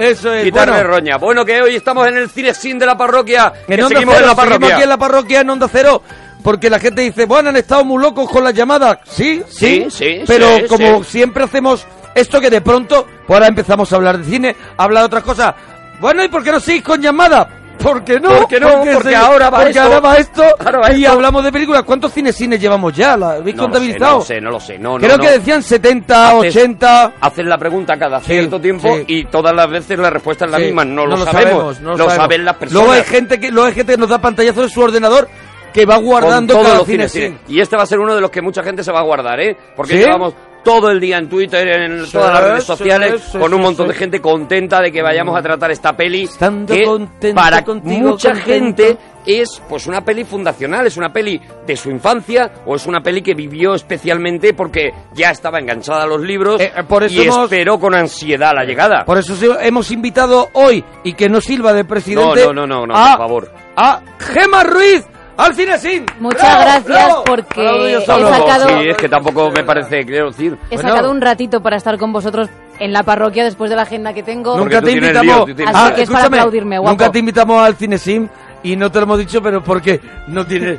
Eso es. Quitarle bueno. roña. Bueno, que hoy estamos en el cine sin de la parroquia. Que, En Onda seguimos Cero, en la parroquia. seguimos aquí en la parroquia en Onda Cero. Porque la gente dice, bueno, han estado muy locos con las llamadas. Sí, sí, Sí, sí, Pero sí, como sí. siempre hacemos esto que de pronto, pues ahora empezamos a hablar de cine, a hablar de otras cosas. Bueno, ¿y por qué no seguís con llamadas? ¿Por qué no? ¿Por qué no? Porque ahora va porque esto. ahora va esto. Ahora y esto. hablamos de películas. ¿Cuántos cines llevamos ya? ¿La habéis No lo sé, contabilizado? no lo sé, no lo sé. No, Creo no. que decían 70, Haces- 80. Hacen la pregunta cada cierto tiempo sí. y todas las veces la respuesta es la Sí, misma. No, lo, lo sabemos. no lo sabemos. saben las personas. Luego hay gente que, luego hay gente que nos da pantallazo de su ordenador que va guardando todos cada los cine. sí. Y este va a ser uno de los que mucha gente se va a guardar, ¿eh? Porque llevamos todo el día en Twitter, en Sí, todas las redes sociales, sí, con un montón de gente contenta de que vayamos a tratar esta peli. Estando que para contigo, mucha contento. gente es pues una peli fundacional, es una peli de su infancia o es una peli que vivió especialmente porque ya estaba enganchada a los libros Eh, eh, por eso y hemos- esperó con ansiedad la llegada. Por eso hemos invitado hoy y que no sirva de presidente. No, no, no, no, no, a, por favor. A Gema Ruiz al cine sin. Muchas ¡Bravo, gracias bravo! porque he sacado- Sí, es que tampoco me parece, quiero decir. He Bueno. sacado un ratito para estar con vosotros en la parroquia después de la agenda que tengo. Nunca te invitamos. lío, tienes Así Ah, que es para aplaudirme, guapo. Nunca te invitamos al cine sim y no te lo hemos dicho, pero porque no tienes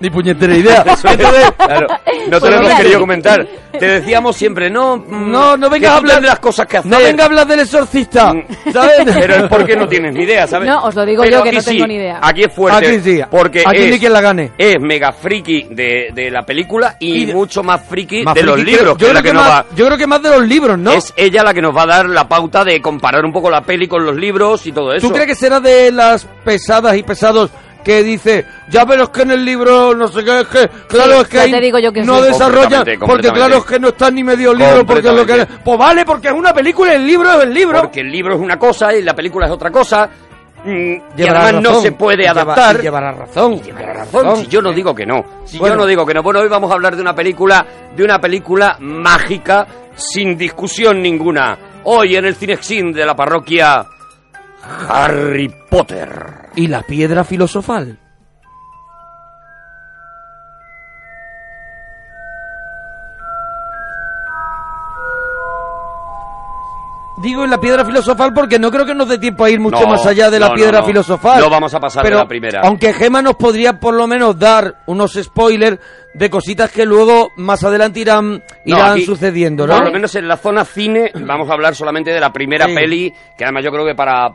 ni puñetera idea. Eso es, Entonces, claro, no te lo hemos querido comentar. Te decíamos siempre, no, mm, no, no que vengas a tú hablar tendrás cosas que hacer. No venga a hablar del exorcista, Mm. ¿sabes? Pero es porque no tienes ni idea, ¿sabes? No, os lo digo Pero yo que aquí no tengo sí, ni idea. Aquí es fuerte. Aquí sí. Porque Aquí es, ni quien la gane. es mega friki de, de la película y, Y de- mucho más friki Más de los friki libros. yo, que es creo que que nos más, va- yo creo que más de los libros, ¿no? Es ella la que nos va a dar la pauta de comparar un poco la peli con los libros y todo eso. ¿Tú crees que será de las pesadas y pesados que dice, ya pero es que en el libro no sé qué, es que, claro, Sí, es que ya ahí te digo yo que no sí. desarrollan, porque claro es que no está ni medio libro, porque es lo que... Pues vale, porque es una película y el libro es el libro. Porque el libro es una cosa y la película es otra cosa. mm, y además no razón, se puede y lleva- adaptar. y llevará razón. Llevará razón. Si yo no digo que no. Si Bueno. yo no digo que no. Bueno, hoy vamos a hablar de una película, de una película mágica, sin discusión ninguna. Hoy en el Cinexin de la parroquia Harry Potter. Y la piedra filosofal. Digo en la piedra filosofal porque no creo que nos dé tiempo a ir mucho No, más allá de la no, piedra no. filosofal. No vamos a pasar de Pero, la primera. Aunque Gema nos podría por lo menos dar unos spoilers de cositas que luego más adelante irán, irán aquí, sucediendo, ¿no? Por lo menos en la zona cine vamos a hablar solamente de la primera Sí. peli, que además yo creo que para,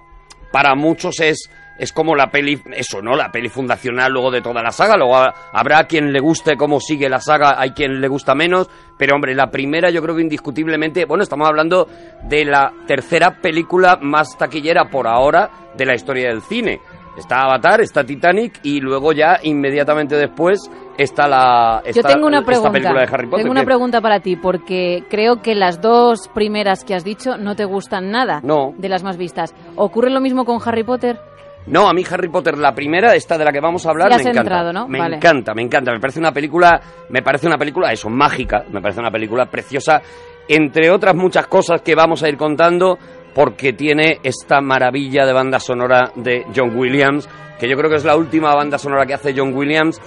para muchos es, es como la peli, eso, ¿no? La peli fundacional luego de toda la saga. Luego ha- habrá quien le guste cómo sigue la saga, hay quien le gusta menos. Pero hombre, la primera yo creo que indiscutiblemente, bueno, estamos hablando de la tercera película más taquillera por ahora de la historia del cine. Está Avatar, está Titanic y luego ya inmediatamente después está la Yo tengo una esta pregunta. película de Harry Potter. tengo una pregunta para ti, porque creo que las dos primeras que has dicho no te gustan nada No. de las más vistas. ¿Ocurre lo mismo con Harry Potter? No, a mí Harry Potter, la primera, esta de la que vamos a hablar, me encanta. entrado, ¿no? Me Vale. encanta, me encanta. Me parece una película, me parece una película, eso, mágica. Me parece una película preciosa, entre otras muchas cosas que vamos a ir contando, porque tiene esta maravilla de banda sonora de John Williams, que yo creo que es la última banda sonora que hace John Williams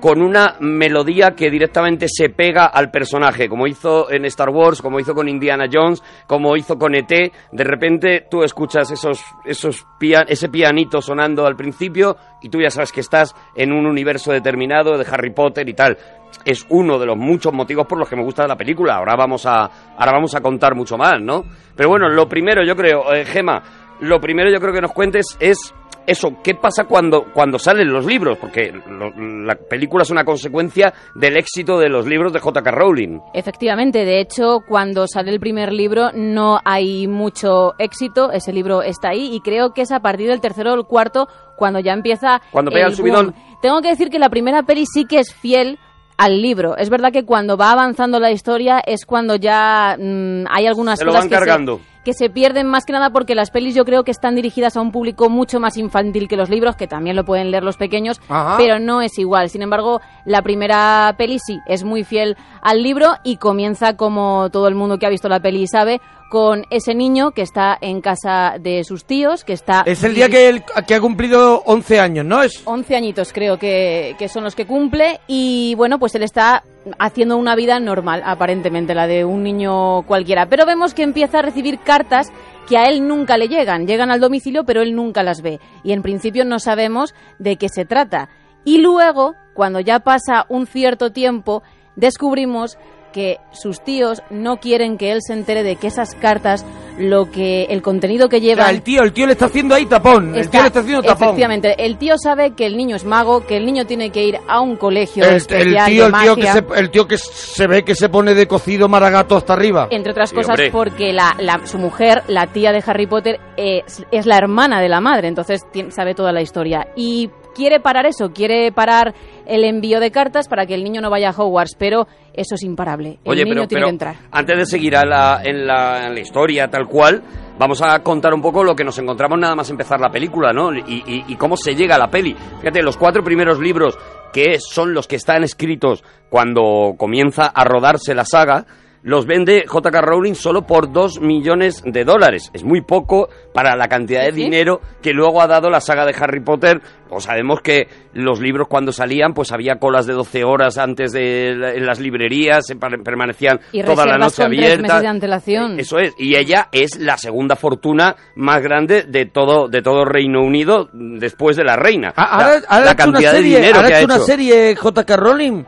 con una melodía que directamente se pega al personaje, como hizo en Star Wars, como hizo con Indiana Jones, como hizo con ET. De repente tú escuchas esos, esos ese pianito sonando al principio y tú ya sabes que estás en un universo determinado de Harry Potter y tal. Es uno de los muchos motivos por los que me gusta la película. Ahora vamos a, ahora vamos a contar mucho más, ¿no? Pero bueno, lo primero yo creo, eh, Gema, lo primero yo creo que nos cuentes es eso, ¿qué pasa cuando, cuando salen los libros? Porque lo- la película es una consecuencia del éxito de los libros de J.K. Rowling. Efectivamente, de hecho, cuando sale el primer libro no hay mucho éxito, ese libro está ahí y creo que es a partir del tercero o el cuarto cuando ya empieza Cuando pega el subidón. boom. Tengo que decir que la primera peli sí que es fiel al libro. Es verdad que cuando va avanzando la historia es cuando ya mm, hay algunas Se lo cosas van que se- que se pierden más que nada porque las pelis yo creo que están dirigidas a un público mucho más infantil que los libros, que también lo pueden leer los pequeños, Ajá. pero no es igual. Sin embargo, la primera peli sí es muy fiel al libro y comienza como todo el mundo que ha visto la peli sabe con ese niño que está en casa de sus tíos, que está... Es el día que, él, que ha cumplido 11 años, ¿no? Es 11 añitos creo que, que son los que cumple y bueno, pues él está haciendo una vida normal, aparentemente, la de un niño cualquiera. Pero vemos que empieza a recibir cartas que a él nunca le llegan. Llegan al domicilio, pero él nunca las ve. Y en principio no sabemos de qué se trata. Y luego, cuando ya pasa un cierto tiempo, descubrimos que sus tíos no quieren que él se entere de que esas cartas, lo que el contenido que o sea, el tío, el tío le está haciendo ahí tapón. el tío le está haciendo tapón. Efectivamente, el tío sabe que el niño es mago, que el niño tiene que ir a un colegio El, tío, de el tío que se, el tío que se ve que se pone de cocido maragato hasta arriba. Entre otras Sí, cosas hombre. porque la, la- su mujer, la tía de Harry Potter, es, es la hermana de la madre, entonces sabe toda la historia. Y quiere parar eso, quiere parar el envío de cartas para que el niño no vaya a Hogwarts, pero eso es imparable. El Oye, niño pero, tiene pero que entrar. antes de seguir a la- en, la, en la historia tal cual, vamos a contar un poco lo que nos encontramos nada más empezar la película, ¿no? Y, y- y cómo se llega a la peli. Fíjate, los cuatro primeros libros, que son los que están escritos cuando comienza a rodarse la saga, los vende J.K. Rowling solo por 2 millones de dólares. Es muy poco para la cantidad de Sí, dinero que luego ha dado la saga de Harry Potter. Pues sabemos que los libros cuando salían, pues había colas de 12 horas antes de la- en las librerías, se permanecían Y toda la noche meses de antelación. Eso es, y ella es la segunda fortuna más grande de todo de todo Reino Unido después de la reina. Ah, La- Ahora, ahora cantidad de serie, dinero ahora que ha ha hecho una serie J.K. Rowling.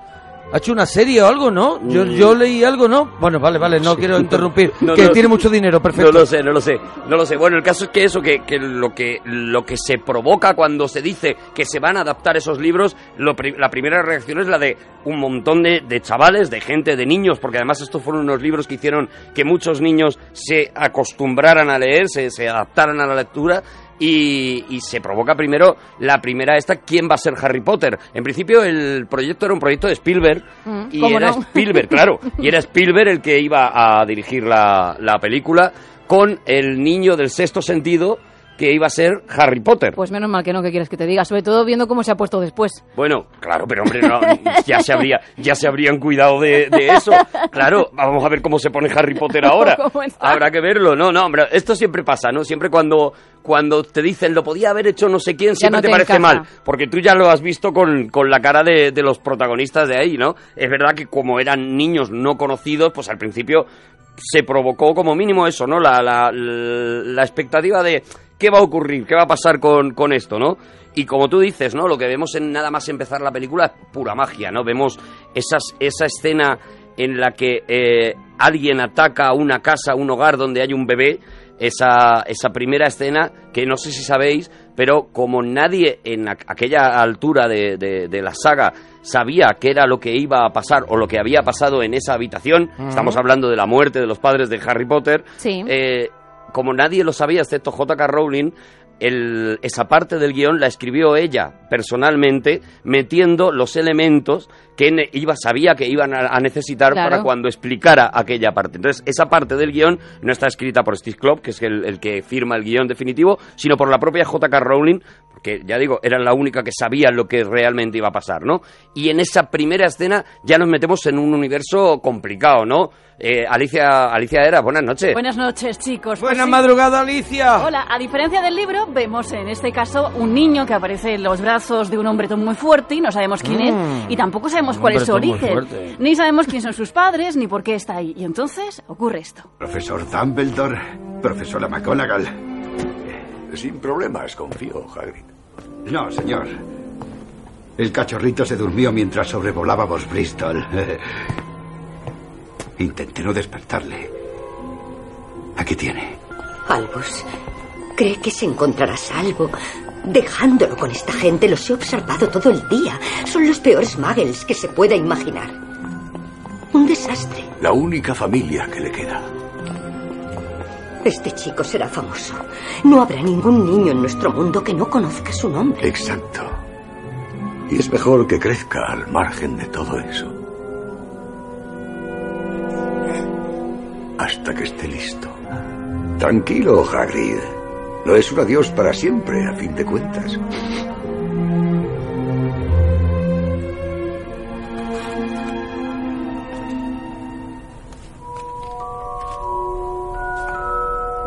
Ha hecho una serie o algo, ¿no? Yo, Mm. yo leí algo, ¿no? Bueno, vale, vale, no quiero interrumpir. No, que no. tiene mucho dinero, perfecto. No lo sé, no lo sé, no lo sé. Bueno, el caso es que eso, que, que lo que lo que se provoca cuando se dice que se van a adaptar esos libros, lo la primera reacción es la de un montón de, de chavales, de gente, de niños, porque además estos fueron unos libros que hicieron que muchos niños se acostumbraran a leer, se, se adaptaran a la lectura. Y, y se provoca primero la primera esta, ¿quién va a ser Harry Potter? En principio el proyecto era un proyecto de Spielberg Mm, y ¿cómo era no? Spielberg, claro, y era Spielberg el que iba a dirigir la, la película con el niño del sexto sentido que iba a ser Harry Potter. Pues menos mal que no, que quieres que te diga, sobre todo viendo cómo se ha puesto después. Bueno, claro, pero hombre, no, ya se habría, ya se habrían cuidado de, de eso. Claro, vamos a ver cómo se pone Harry Potter ahora. Habrá que verlo. No, no, hombre, esto siempre pasa, ¿no? Siempre cuando, cuando te dicen lo podía haber hecho no sé quién, siempre no te, te parece encaja. mal. Porque tú ya lo has visto con, con la cara de, de los protagonistas de ahí, ¿no? Es verdad que como eran niños no conocidos, pues al principio se provocó como mínimo eso, ¿no? La, la, la expectativa de qué va a ocurrir, qué va a pasar con, con esto, ¿no? Y como tú dices, ¿no? Lo que vemos en nada más empezar la película es pura magia, ¿no? Vemos esas, esa escena en la que eh, alguien ataca a una casa, un hogar donde hay un bebé, esa, esa primera escena que no sé si sabéis, pero como nadie en aqu- aquella altura de, de- de la saga sabía qué era lo que iba a pasar o lo que había pasado en esa habitación, estamos hablando de la muerte de los padres de Harry Potter, Sí. eh, como nadie lo sabía, excepto J.K. Rowling, el- esa parte del guion la escribió ella personalmente, metiendo los elementos que iba, sabía que iban a, a necesitar Claro. para cuando explicara aquella parte. Entonces, esa parte del guion no está escrita por Steve Klopp, que es el, el que firma el guion definitivo, sino por la propia J.K. Rowling, porque ya digo, era la única que sabía lo que realmente iba a pasar, ¿no? Y en esa primera escena ya nos metemos en un universo complicado, ¿no? Eh, Alicia, Alicia Era, buenas noches. Buenas noches, chicos. Pues Buena sí. madrugada, Alicia. Hola, a diferencia del libro, vemos en este caso un niño que aparece en los brazos de un hombre muy fuerte y no sabemos quién es y tampoco sabemos cuál es su origen. Ni sabemos quién son sus padres ni por qué está ahí. Y entonces ocurre esto. Profesor Dumbledore, profesora McGonagall. Sin problemas, confío, Hagrid. No, señor. El cachorrito se durmió mientras sobrevolábamos Bristol. Intenté no despertarle. Aquí tiene. Albus, ¿cree que se encontrará salvo? Dejándolo con esta gente, los he observado todo el día. Son los peores muggles que se pueda imaginar. Un desastre. La única familia que le queda. Este chico será famoso. No habrá ningún niño en nuestro mundo que no conozca su nombre. Exacto. Y es mejor que crezca al margen de todo eso. Hasta que esté listo. Tranquilo, Hagrid. No es un adiós para siempre, a fin de cuentas.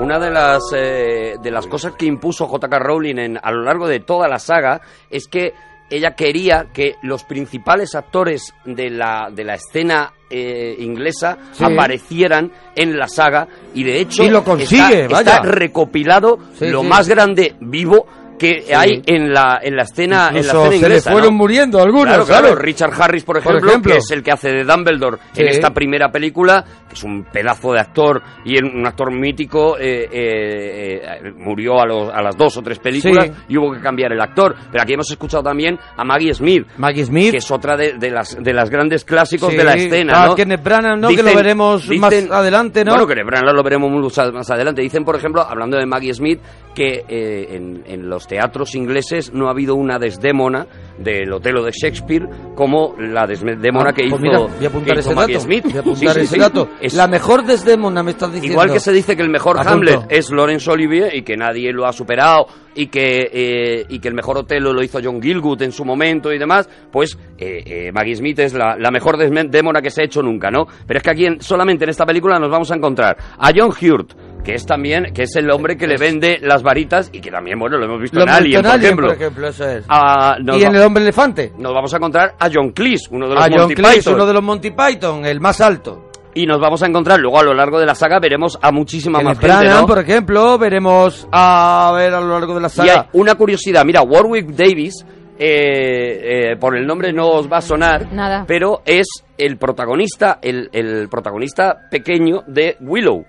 Una de las eh, de las cosas que impuso J.K. Rowling en, a lo largo de toda la saga es que ella quería que los principales actores de la, de la escena eh, inglesa Sí. aparecieran en la saga y de hecho Y lo consigue, está, vaya. está recopilado Sí, lo sí. más grande vivo que Sí. hay en la, en la escena en la Incluso escena se le fueron ¿no? muriendo algunos, Claro. Richard Harris, por Por ejemplo, que es el que hace de Dumbledore en esta primera película, que es un pedazo de actor y un actor mítico, eh, eh, eh, murió a, los, a las dos o tres películas Sí. y hubo que cambiar el actor. Pero aquí hemos escuchado también a Maggie Smith, Maggie Smith. que es otra de, de las, de las grandes clásicos de la escena, está ¿no? Kenneth Branagh, ¿no? Que lo veremos más dicen- adelante, ¿no? Bueno, Kenneth Branagh lo veremos más más adelante. Dicen, por ejemplo, hablando de Maggie Smith, que en, en los teatros ingleses no ha habido una desdémona del Otelo de Shakespeare como la desdémona Ah, que pues hizo, mira, voy a apuntar que ese hizo Maggie dato. Smith. Voy a apuntar Sí, sí, ese sí. dato. Es- La mejor Desdemona me estás diciendo. Igual que se dice que el mejor Apunto. Hamlet es Laurence Olivier y que nadie lo ha superado y que, eh, y que el mejor Otelo lo hizo John Gilgood en su momento y demás, pues eh, eh, Maggie Smith es la, la mejor desdémona que se ha hecho nunca, ¿no? Pero es que aquí en- solamente en esta película nos vamos a encontrar a John Hurt, que es también, que es el hombre que le vende las varitas y que también, bueno, lo hemos visto Lo en Alien, en por Alien, ejemplo. por ejemplo, eso es. Ah, y en El Hombre Elefante. nos vamos a encontrar a John Cleese, uno de los A John Monty Cleese, Python. uno de los Monty Python, el más alto. Y nos vamos a encontrar luego a lo largo de la saga, veremos a muchísima más gente, Branagh, ¿no? por ejemplo, veremos a ver a lo largo de la Y hay saga. una curiosidad, mira, Warwick Davis, eh, eh, por el nombre no os va a sonar, Nada. pero es el protagonista, el, el protagonista pequeño de Willow.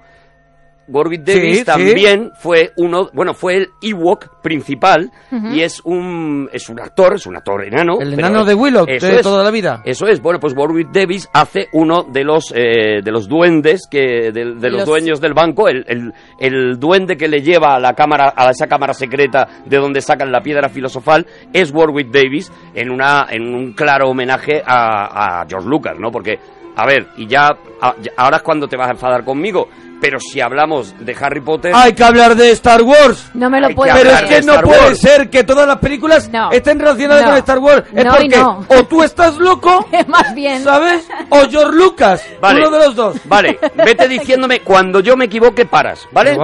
Warwick Davis sí. también fue uno, bueno, fue el Ewok principal y es un es un actor, es un actor enano. El enano de Willow, eso de es. toda la vida. Eso es, bueno, pues Warwick Davis hace uno de los eh, de los duendes que de, de los, Los- dueños del banco, el, el, el duende que le lleva a la cámara a esa cámara secreta de donde sacan la piedra filosofal es Warwick Davis en una en un claro homenaje a, a George Lucas, ¿no? Porque a ver, y ya, a- ya- ahora es cuando te vas a enfadar conmigo, pero si hablamos de Harry Potter, Hay que hablar de Star Wars. No me lo puedo Pero es hablar que no Star puede Wars. ser que todas las películas No. estén relacionadas No. con Star Wars. Es No y porque no. o tú estás loco, Más bien. ¿sabes? O George Lucas, Vale. uno de los dos. Vale, vete diciéndome cuando yo me equivoque paras, ¿vale?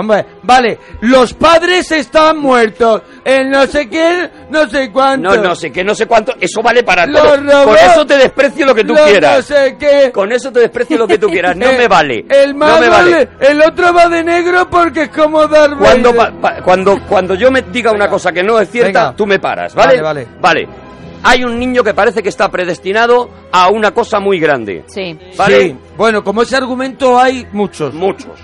Vale, los padres están muertos. El no sé quién, no sé cuánto. No, no sé qué, no sé cuánto, eso vale para Lo todo. robó. Con eso te desprecio lo que tú Los quieras. No sé qué. Con eso te desprecio lo que tú quieras, no Eh, me vale. El no me vale. le- el otro va de negro porque es como Darth Cuando, Vader. pa- pa- cuando, cuando yo me diga una cosa que no es cierta, Venga. tú me paras, ¿vale? Vale, Vale. Hay un niño que parece que está predestinado a una cosa muy grande. Sí. ¿Vale? Sí, bueno, como ese argumento hay muchos. Muchos.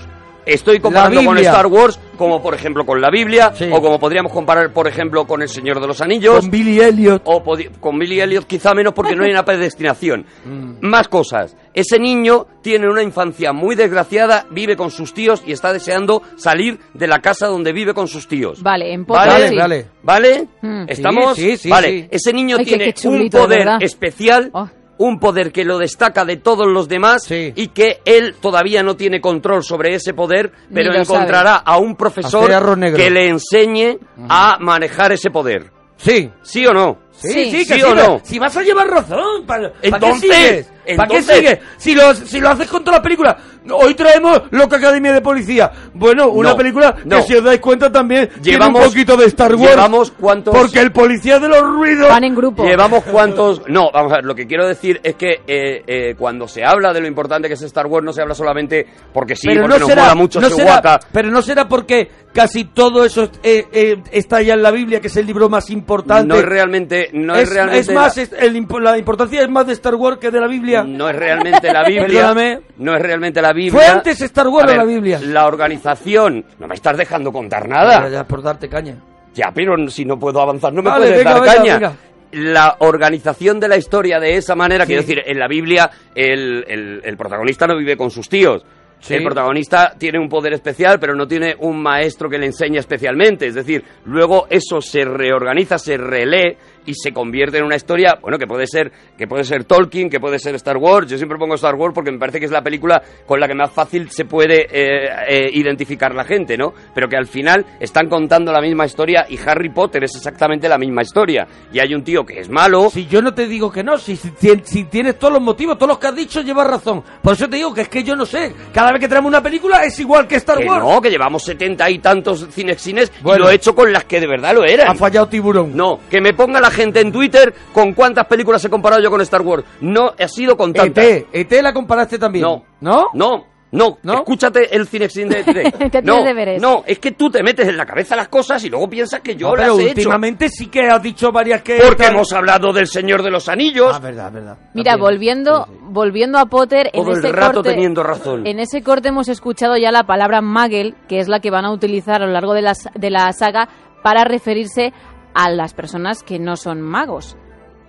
Estoy comparando con. Star Wars, como por ejemplo con la Biblia, Sí. o como podríamos comparar, por ejemplo, con El Señor de los Anillos. Con Billy Elliot. o con Billy Elliot quizá menos porque no hay una predestinación. Mm. Más cosas. Ese niño tiene una infancia muy desgraciada, vive con sus tíos y está deseando salir de la casa donde vive con sus tíos. Vale, en Potter Vale, sí. vale. ¿Vale? Mm. ¿Estamos? Sí, sí, sí, vale. sí. Ese niño Ay, tiene qué chulito, un de poder especial, Oh. Un poder que lo destaca de todos los demás Sí. y que él todavía no tiene control sobre ese poder, pero encontrará a un profesor que le enseñe a manejar ese poder. Sí. ¿Sí o no? Sí, Sí. sí, que ¿Sí sí, o no? Si vas a llevar razón, ¿para, ¿para qué Entonces? ¿Para qué sigues? Si lo, si lo haces con toda la película. Hoy traemos Loca Academia de Policía. Bueno, una No, película no. que si os dais cuenta también tiene Llevamos- un poquito de Star Wars. llevamos cuántos- Porque el policía de los ruidos... Van en grupo. Llevamos cuantos... No, vamos a ver, lo que quiero decir es que eh, eh, cuando se habla de lo importante que es Star Wars, no se habla solamente porque sí, pero porque no nos será, mola mucho no será- pero no será porque casi todo eso eh, eh, está ya en la Biblia, que es el libro más importante. No es realmente... No es, es, realmente es más, la- es- el impo- la importancia es más de Star Wars que de la Biblia. No es realmente la Biblia. Perdóname. No es realmente la Biblia. Fue antes Star Wars o la Biblia. La organización... No me estás dejando contar Ya, nada. ya, por darte caña. Ya, pero si no puedo avanzar, no me Vale, puedes venga, dar venga, caña. venga. La organización de la historia de esa manera, Sí. quiero decir, en la Biblia el, el- el protagonista no vive con sus tíos. El protagonista tiene un poder especial, pero no tiene un maestro que le enseñe especialmente. Es decir, luego eso se reorganiza, se relee y se convierte en una historia, bueno, que puede ser que puede ser Tolkien, que puede ser Star Wars. Yo siempre pongo Star Wars porque me parece que es la película con la que más fácil se puede eh, eh, identificar la gente, ¿no? Pero que al final están contando la misma historia y Harry Potter es exactamente la misma historia. Y hay un tío que es malo, Si yo no te digo que no, si, si, si- tienes todos los motivos, todos los que has dicho, llevas razón. Por eso te digo que es que yo no sé. Cada vez que tenemos una película es igual que Star Que Wars. no, que llevamos setenta y tantos cinexines Bueno. y lo he hecho con las que de verdad lo eran. Ha fallado Tiburón. No, que me ponga la gente en Twitter con cuántas películas he comparado yo con Star Wars. No, ha sido con tantas. ET, ET la comparaste también. No. ¿No? No, no, ¿No? escúchate el Cinexin de ET. Que no, tienes deberes. no, es que tú te metes en la cabeza las cosas y luego piensas que yo No, las pero he hecho. últimamente sí que has dicho varias que... Porque hemos hablado del Señor de los Anillos. Ah, verdad, verdad. Mira, También. volviendo, Sí, sí. volviendo a Potter, en el ese rato corte, teniendo razón. En ese corte hemos escuchado ya la palabra Muggle, que es la que van a utilizar a lo largo de la, de la saga para referirse a las personas que no son magos.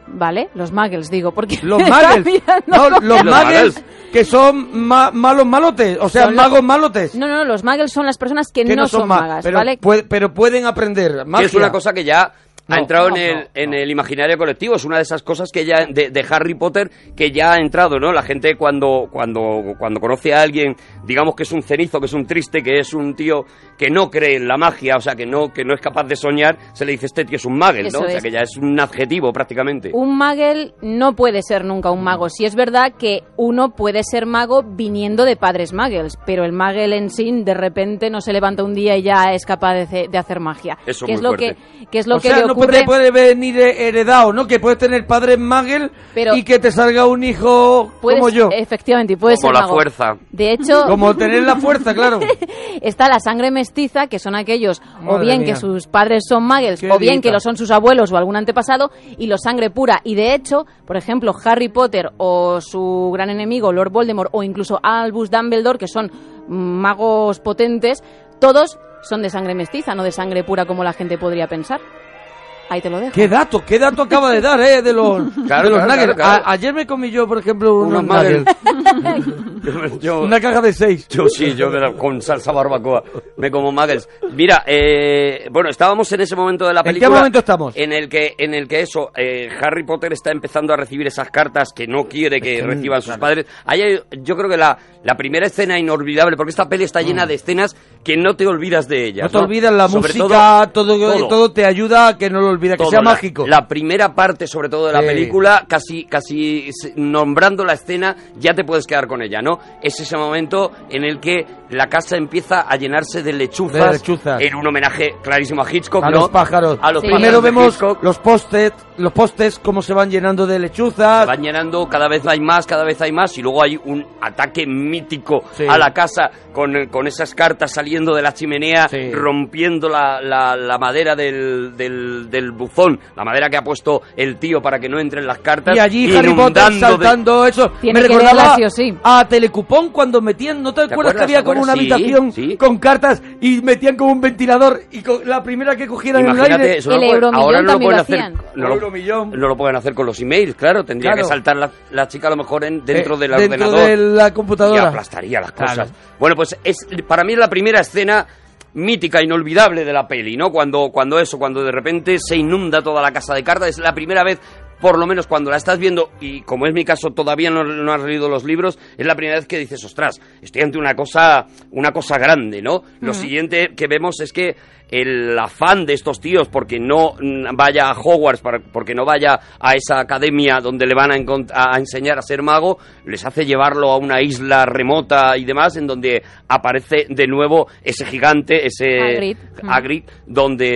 ¿Vale? Los muggles, digo, porque... Los muggles. No, los Los muggles que son ma- malos malotes. O sea, Son los- magos malotes. No, no, los muggles son las personas que, que no, son, ma- magas, pero, ¿vale? puede- pero pueden aprender que magia. es una cosa que ya ha entrado no, en, el, no, en no. el imaginario colectivo. Es una de esas cosas que ya de, de Harry Potter que ya ha entrado, ¿no? La gente cuando, cuando, cuando conoce a alguien, digamos que es un cenizo, que es un triste, que es un tío que no cree en la magia, o sea, que no, que no es capaz de soñar, se le dice este tío es un muggle, Eso ¿no? O sea, es. que ya es un adjetivo prácticamente. Un muggle no puede ser nunca un mago. Sí es verdad que uno puede ser mago viniendo de padres muggles, pero el muggle en sí de repente no se levanta un día y ya es capaz de, de hacer magia. Eso que muy es lo fuerte. que, que es lo o que sea, le no ocurre. puede, puede venir heredado, ¿no? Que puedes tener padres magel Pero- y que te salga un hijo Puedes- como yo. Efectivamente, puede Como ser la mago. fuerza. De hecho, Como tener la fuerza, claro. está la sangre mestiza, que son aquellos o bien mía. que sus padres son Qué o bien que lo son sus abuelos o algún antepasado, y los sangre pura. Y de hecho, por ejemplo, Harry Potter o su gran enemigo, Lord Voldemort, o incluso Albus Dumbledore, que son magos potentes, todos son de sangre mestiza, no de sangre pura como la gente podría pensar. Ahí te lo dejo. ¿Qué dato? ¿Qué dato acaba de dar, eh? De los, Claro, de los claro, nuggets. claro, claro. A- ayer me comí yo, por ejemplo, unos, Unos nuggets. Yo- Una caja de seis. Yo sí, yo la- con salsa barbacoa me como muggles. Mira, eh, bueno, estábamos en ese momento de la ¿En qué película. momento estamos? En el que, en el que eso, eh, Harry Potter está empezando a recibir esas cartas que no quiere que reciban sus padres. Ahí hay- yo creo que la, la primera escena inolvidable, porque esta peli está llena de escenas que no te olvidas de ellas. Mm. No te olvidas la Sobre música, todo, todo. todo, te ayuda a que no lo olvides, que sea La- mágico. La primera parte, sobre todo de la Sí. película, casi, casi nombrando la escena, ya te puedes quedar con ella, ¿no? Es ese momento en el que la casa empieza a llenarse de lechuzas, De lechuzas. en un homenaje clarísimo a Hitchcock, a ¿no? los pájaros. A los Sí. pájaros Primero de vemos Hitchcock. los postes, los postes cómo se van llenando de lechuzas. van llenando, cada vez hay más, cada vez hay más, y luego hay un ataque mítico Sí. a la casa con, con esas cartas saliendo de la chimenea, Sí. rompiendo la, la- la madera del, del, del buzón, la madera que ha puesto el tío para que no entren las cartas. Y allí Harry Potter de- saltando eso. Tiene me recordaba sí a Telecupón cuando metían, ¿no te, acuerdas que había como una habitación sí. con cartas y metían como un ventilador y con la primera que cogieran en el Imagínate, aire? eso no El lo pueden- Euromillón ahora no lo pueden hacer, hacían. no lo, Euromillón. no lo pueden hacer con los emails, claro, tendría Claro. que saltar la, la chica a lo mejor en, dentro Eh, del dentro ordenador de la y computadora. aplastaría las Claro. cosas. Bueno, pues es para mí es la primera escena mítica, inolvidable de la peli, ¿no? Cuando, cuando eso, cuando de repente se inunda toda la casa de cartas, es la primera vez, por lo menos cuando la estás viendo, y como es mi caso, todavía no, no has leído los libros, es la primera vez que dices, ostras, estoy ante una cosa, una cosa grande, ¿no? Lo siguiente que vemos es que el afán de estos tíos porque no vaya a Hogwarts, para- porque no vaya a esa academia donde le van a, a enseñar a ser mago, les hace llevarlo a una isla remota y demás, en donde aparece de nuevo ese gigante, ese Hagrid. Hagrid, donde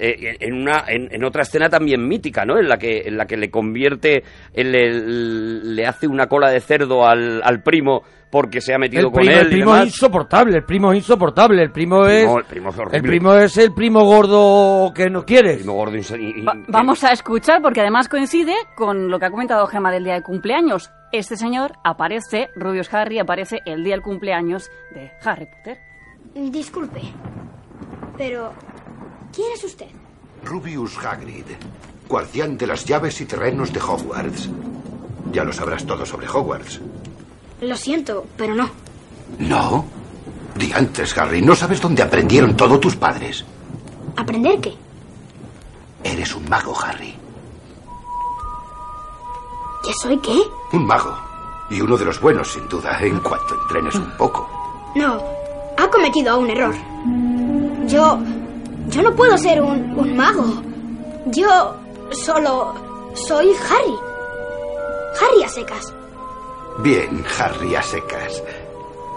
eh, en una en, en otra escena también mítica, ¿no? En la que en la que le convierte, el- el- le hace una cola de cerdo al, al primo porque se ha metido El con primo, él el y primo es insoportable, el primo es insoportable, el primo es... No, el primo es el primo es el primo gordo que no quieres. Primo gordo y- y- Va- vamos a escuchar porque además coincide con lo que ha comentado Gemma del día de cumpleaños. Este señor aparece, Rubius Harry, aparece el día del cumpleaños de Harry Potter. Disculpe, pero ¿quién es usted? Rubius Hagrid, guardián de las llaves y terrenos de Hogwarts. Ya lo sabrás todo sobre Hogwarts. Lo siento, pero no. ¿No? Diantres, Harry, ¿no sabes dónde aprendieron todo tus padres? ¿Aprender qué? Eres un mago, Harry. ¿Que soy qué? Un mago. Y uno de los buenos, sin duda, en cuanto entrenes un poco. No, ha cometido un error. Yo... Yo no puedo ser un, un mago. Yo solo soy Harry. Harry a secas. Bien, Harry a secas.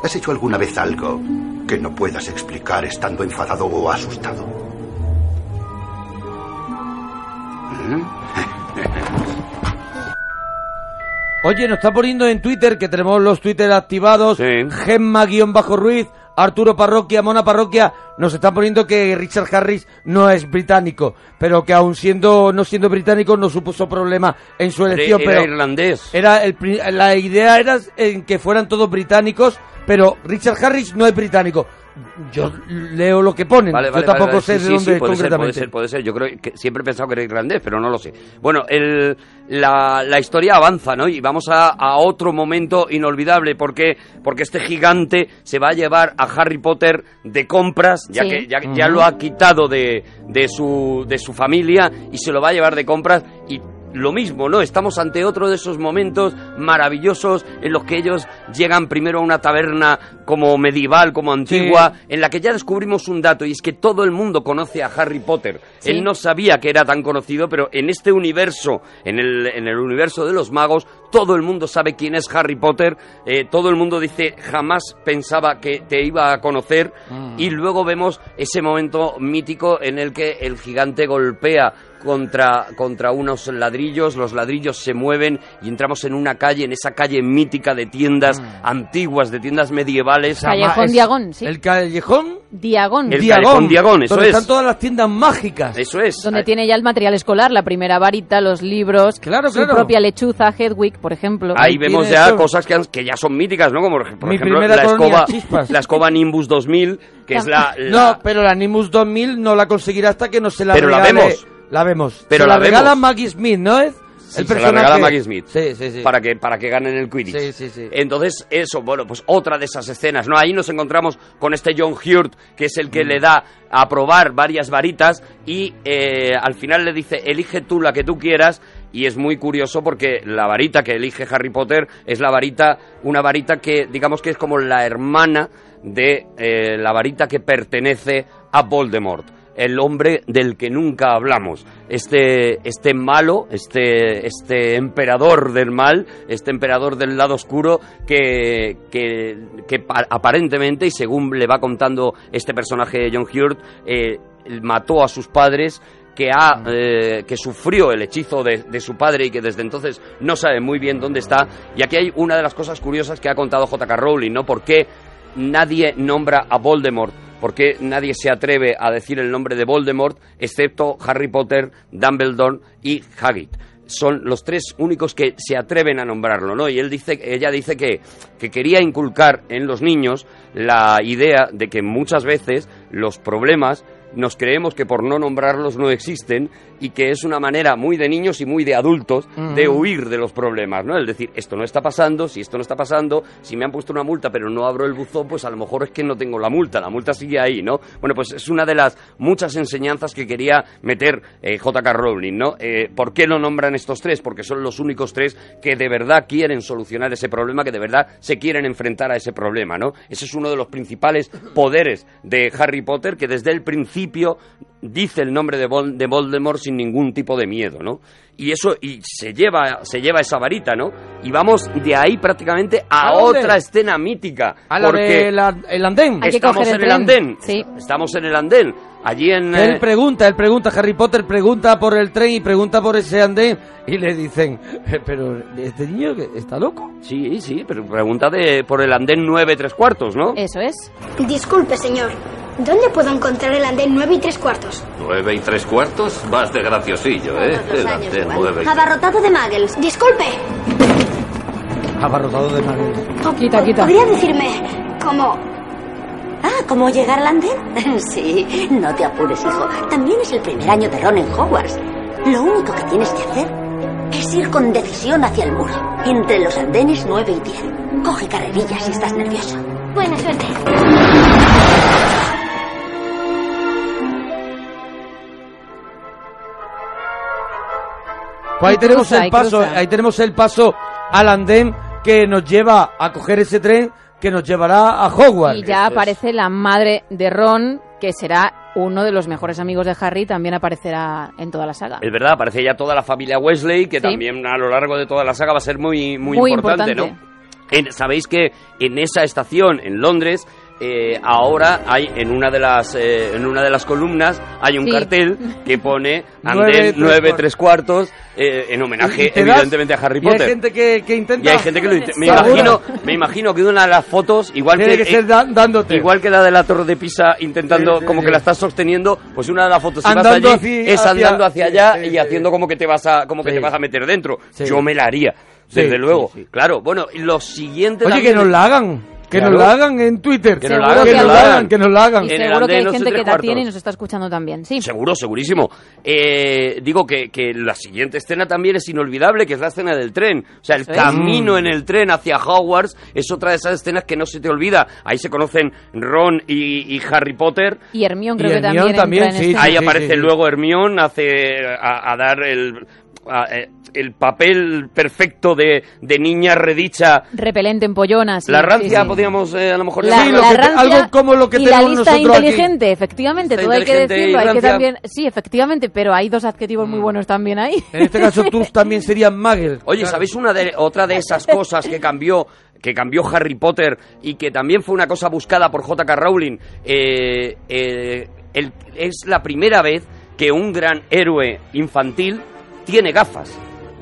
¿Has hecho alguna vez algo que no puedas explicar estando enfadado o asustado? Oye, nos está poniendo en Twitter, que tenemos los Twitter activados, Gemma-Ruiz, Arturo Parroquia, Mona Parroquia, nos está poniendo que Richard Harris no es británico, pero que aún siendo no siendo británico no supuso problema en su elección. era pero irlandés. Era el la idea era en que fueran todos británicos, pero Richard Harris no es británico. Yo leo lo que ponen, Vale, yo vale, tampoco vale, sé sí, de dónde sí, puede ser, puede concretamente. ser, puede ser. Yo creo que siempre he pensado que era irlandés, pero no lo sé. Bueno, el, la, la historia avanza, ¿no? Y vamos a, a otro momento inolvidable, porque porque este gigante se va a llevar a Harry Potter de compras, ya que ya, ya lo ha quitado de, de su de su familia y se lo va a llevar de compras y lo mismo, ¿no? Estamos ante otro de esos momentos maravillosos en los que ellos llegan primero a una taberna como medieval, como antigua, en la que ya descubrimos un dato y es que todo el mundo conoce a Harry Potter. Sí. Él no sabía que era tan conocido, pero en este universo, en el, en el universo de los magos, todo el mundo sabe quién es Harry Potter, eh, todo el mundo dice jamás pensaba que te iba a conocer y luego vemos ese momento mítico en el que el gigante golpea contra, contra unos ladrillos, los ladrillos se mueven y entramos en una calle, en esa calle mítica de tiendas antiguas, de tiendas medievales. Callejón Diagón, sí. El callejón Diagón. El callejón Diagón, eso donde es. están todas las tiendas mágicas. Eso es. Donde tiene ya el material escolar, la primera varita, los libros, Claro, su claro. propia lechuza, Hedwig, por ejemplo. Ahí vemos ya cosas que, han- que ya son míticas, ¿no? Como por Mi ejemplo la escoba, chispas. la escoba Nimbus 2000, que es la, la- No, pero la Nimbus 2000 no la conseguirá hasta que no se la Pero la regale- vemos. La vemos. Pero se la la, regala vemos. Maggie Smith, ¿no es? Sí, se la regala Maggie Smith. Sí, sí, sí. Para que, para que ganen el Quidditch. Sí, sí, sí. Entonces, eso, bueno, pues otra de esas escenas, ¿no? Ahí nos encontramos con este John Hurt, que es el que Mm. le da a probar varias varitas y eh, al final le dice, elige tú la que tú quieras. Y es muy curioso porque la varita que elige Harry Potter es la varita, una varita que digamos que es como la hermana de eh, la varita que pertenece a Voldemort el hombre del que nunca hablamos. Este, este malo, este, este emperador del mal, este emperador del lado oscuro que, que, que pa- aparentemente, y según le va contando este personaje de John Hurt, eh, mató a sus padres que ha eh, que sufrió el hechizo de, de su padre y que desde entonces no sabe muy bien dónde está y aquí hay una de las cosas curiosas que ha contado J.K. Rowling no por qué nadie nombra a Voldemort por qué nadie se atreve a decir el nombre de Voldemort excepto Harry Potter Dumbledore y Hagrid son los tres únicos que se atreven a nombrarlo, ¿no? Y él dice, ella dice que, que quería inculcar en los niños la idea de que muchas veces los problemas nos creemos que por no nombrarlos no existen y que es una manera muy de niños y muy de adultos de huir de los problemas, ¿no? Es decir, esto no está pasando, si esto no está pasando, si me han puesto una multa pero no abro el buzón, pues a lo mejor es que no tengo la multa, la multa sigue ahí, ¿no? Bueno, pues es una de las muchas enseñanzas que quería meter eh, J.K. Rowling, ¿no? Eh, ¿Por qué lo nombran estos tres? Porque son los únicos tres que de verdad quieren solucionar ese problema, que de verdad se quieren enfrentar a ese problema, ¿no? Ese es uno de los principales poderes de Harry Potter, que desde el principio dice el nombre de, Vol- de Voldemort sin ningún tipo de miedo, ¿no? Y eso, y se lleva, se lleva esa varita, ¿no? Y vamos de ahí prácticamente a, otra escena mítica. A la porque de la- el andén. estamos en el andén. Estamos en el andén. Allí en... Él eh, pregunta, él pregunta, Harry Potter pregunta por el tren y pregunta por ese andén y le dicen, "Eh, pero este niño está loco. Sí, sí, pero pregunta de, por el andén 9 tres cuartos, ¿no? Eso es. Disculpe, señor. ¿Dónde puedo encontrar el andén 9 y 3 cuartos? ¿Nueve y tres cuartos? Vas de graciosillo, ¿eh? Todos El andén igual. nueve y- Abarrotado de muggles. Disculpe. Abarrotado de madera. Quita, quita. ¿Podría decirme cómo... Ah, ¿cómo llegar al andén? Sí, no te apures, hijo. También es el primer año de Ron en Hogwarts. Lo único que tienes que hacer es ir con decisión hacia el muro, entre los andenes 9 y 10. Coge carrerillas si estás nervioso. Buena suerte. Pues ahí tenemos cruza, el paso, cruza. ahí tenemos el paso al andén que nos lleva a coger ese tren que nos llevará a Hogwarts. Y ya aparece la madre de Ron, que será uno de los mejores amigos de Harry, también aparecerá en toda la saga. Es verdad, aparece ya toda la familia Wesley, que Sí. también a lo largo de toda la saga va a ser muy, muy, Muy importante, importante. ¿no? En- Sabéis que en esa estación, en Londres, eh, ahora hay en una de las eh, en una de las columnas hay un Sí. cartel que pone andén tres 9 cuartos. 3 cuartos eh, en homenaje evidentemente a Harry Y hay Potter. gente que, que intenta... Y hay gente que lo inte- me imagino, me imagino que una de las fotos, igual Tiene que, que ser dándote. igual que la de la Torre de Pisa intentando Sí, sí, como que la estás sosteniendo, pues una de las fotos si vas allí hacia- es andando hacia allá y haciendo como que te vas a como que te vas a meter dentro. Yo me la haría, desde luego. Claro, bueno, lo siguiente Oye, que también- nos la hagan. Que Claro. nos la hagan en Twitter. Que nos la hagan, que que nos lo la hagan. hagan. Que nos la hagan. Y En el seguro que hay gente que la tiene y nos está escuchando también. Sí. Seguro, segurísimo. Eh, digo que, que la siguiente escena también es inolvidable, que es la escena del tren. O sea, el camino en el tren hacia Hogwarts es otra de esas escenas que no se te olvida. Ahí se conocen Ron y, y Harry Potter. Y Hermione creo Y que Hermione también, también, entra en sí, escena. Ahí sí, aparece luego Hermione, hace a, a dar el, a- eh, el papel perfecto de, de niña redicha. Repelente en pollonas. sí, la rancia, sí. podríamos eh, a lo mejor La, Sí, lo la que te- rancia algo como lo que y la tenemos lista nosotros aquí. inteligente, efectivamente, Lista todo hay que decirlo, hay que también, sí, efectivamente, pero hay dos adjetivos Mm. muy buenos también ahí. En este caso tú también serías Muggle. Oye, ¿sabéis una de, otra de esas cosas que cambió que cambió Harry Potter y que también fue una cosa buscada por J.K. Rowling? Eh, eh, el- es la primera vez que un gran héroe infantil tiene gafas.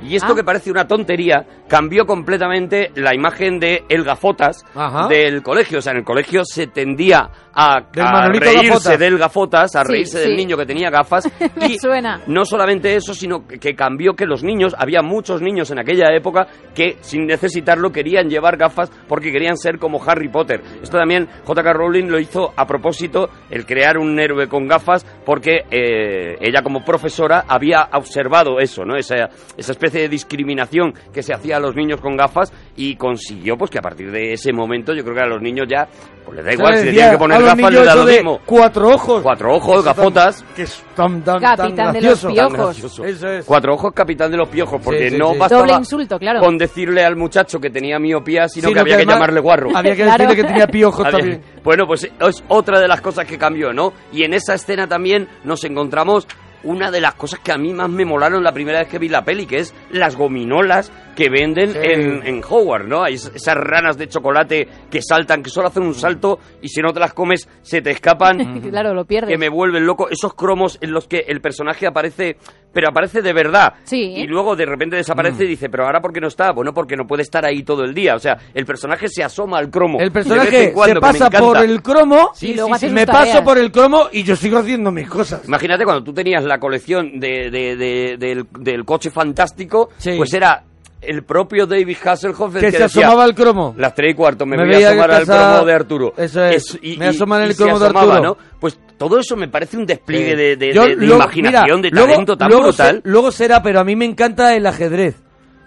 Y esto Ah. que parece una tontería cambió completamente la imagen de el gafotas Ajá. del colegio. O sea, en el colegio se tendía a, Del a reírse Gafotas. del gafotas, a Sí, reírse sí. del niño que tenía gafas. Me y suena. no solamente eso, sino que, que cambió que los niños, había muchos niños en aquella época que sin necesitarlo querían llevar gafas porque querían ser como Harry Potter. Esto también J.K. Rowling lo hizo a propósito, el crear un héroe con gafas, porque eh, ella como profesora había observado eso, ¿no? Esa, esa especie de discriminación que se hacía a los niños con gafas y consiguió pues que a partir de ese momento yo creo que a los niños ya pues les da igual, si le tienen que poner gafas les da lo mismo. Cuatro ojos. Cuatro ojos, Eso tan- gafotas. Que es tan, tan, tan Capitán de los gracioso. piojos. Tan gracioso. Eso es. Cuatro ojos, capitán de los piojos, porque Sí, sí, no sí. bastaba Doble insulto, claro. con decirle al muchacho que tenía miopía, sino que había que, además llamarle guarro. Había que Claro. decirle que tenía piojos Había- también. Bueno, pues es otra de las cosas que cambió, ¿no? Y en esa escena también nos encontramos una de las cosas que a mí más me molaron la primera vez que vi la peli, que es las gominolas que venden Sí. en, en Howard, ¿no? Hay es- esas ranas de chocolate que saltan, que solo hacen un salto y si no te las comes se te escapan. claro, lo pierdes. que me vuelven loco. Esos cromos en los que el personaje aparece, pero aparece de verdad. Sí. Y luego de repente desaparece y dice, pero ahora ¿por qué no está? Bueno, porque no puede estar ahí todo el día. O sea, el personaje se asoma al cromo. El personaje cuando, se pasa por el cromo Y luego me tareas. paso por el cromo y yo sigo haciendo mis cosas. Imagínate cuando tú tenías la colección de, de- de- del, del coche fantástico, Sí. pues era el propio David Hasselhoff el Que que, se decía, asomaba al cromo. Las tres y cuarto, me, Me voy a asomar al casa- cromo de Arturo. Eso es, y, me asoman el cromo de Arturo. ¿no? Pues todo eso me parece un despliegue Sí. de, de- Yo de- de luego- imaginación, mira, de luego- talento tan luego brutal. se- luego será, pero a mí me encanta el ajedrez.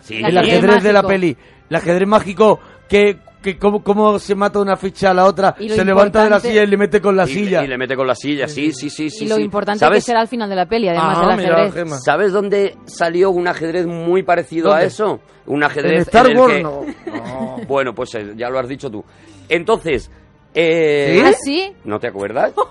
Sí, El el ajedrez ajedrez de la peli. El ajedrez mágico que, que cómo, cómo se mata una ficha a la otra, se levanta de la silla y le mete con la y, silla. y le mete con la silla, sí, sí, sí, sí. y lo sí. importante ¿Sabes? que será al final de la peli, además Ah, del ajedrez. ¿Sabes dónde salió un ajedrez muy parecido a eso? Un ajedrez En Star el Wars que- no. Bueno, pues eh, ya lo has dicho tú. Entonces, eh, ¿Ah, sí? ¿no te acuerdas?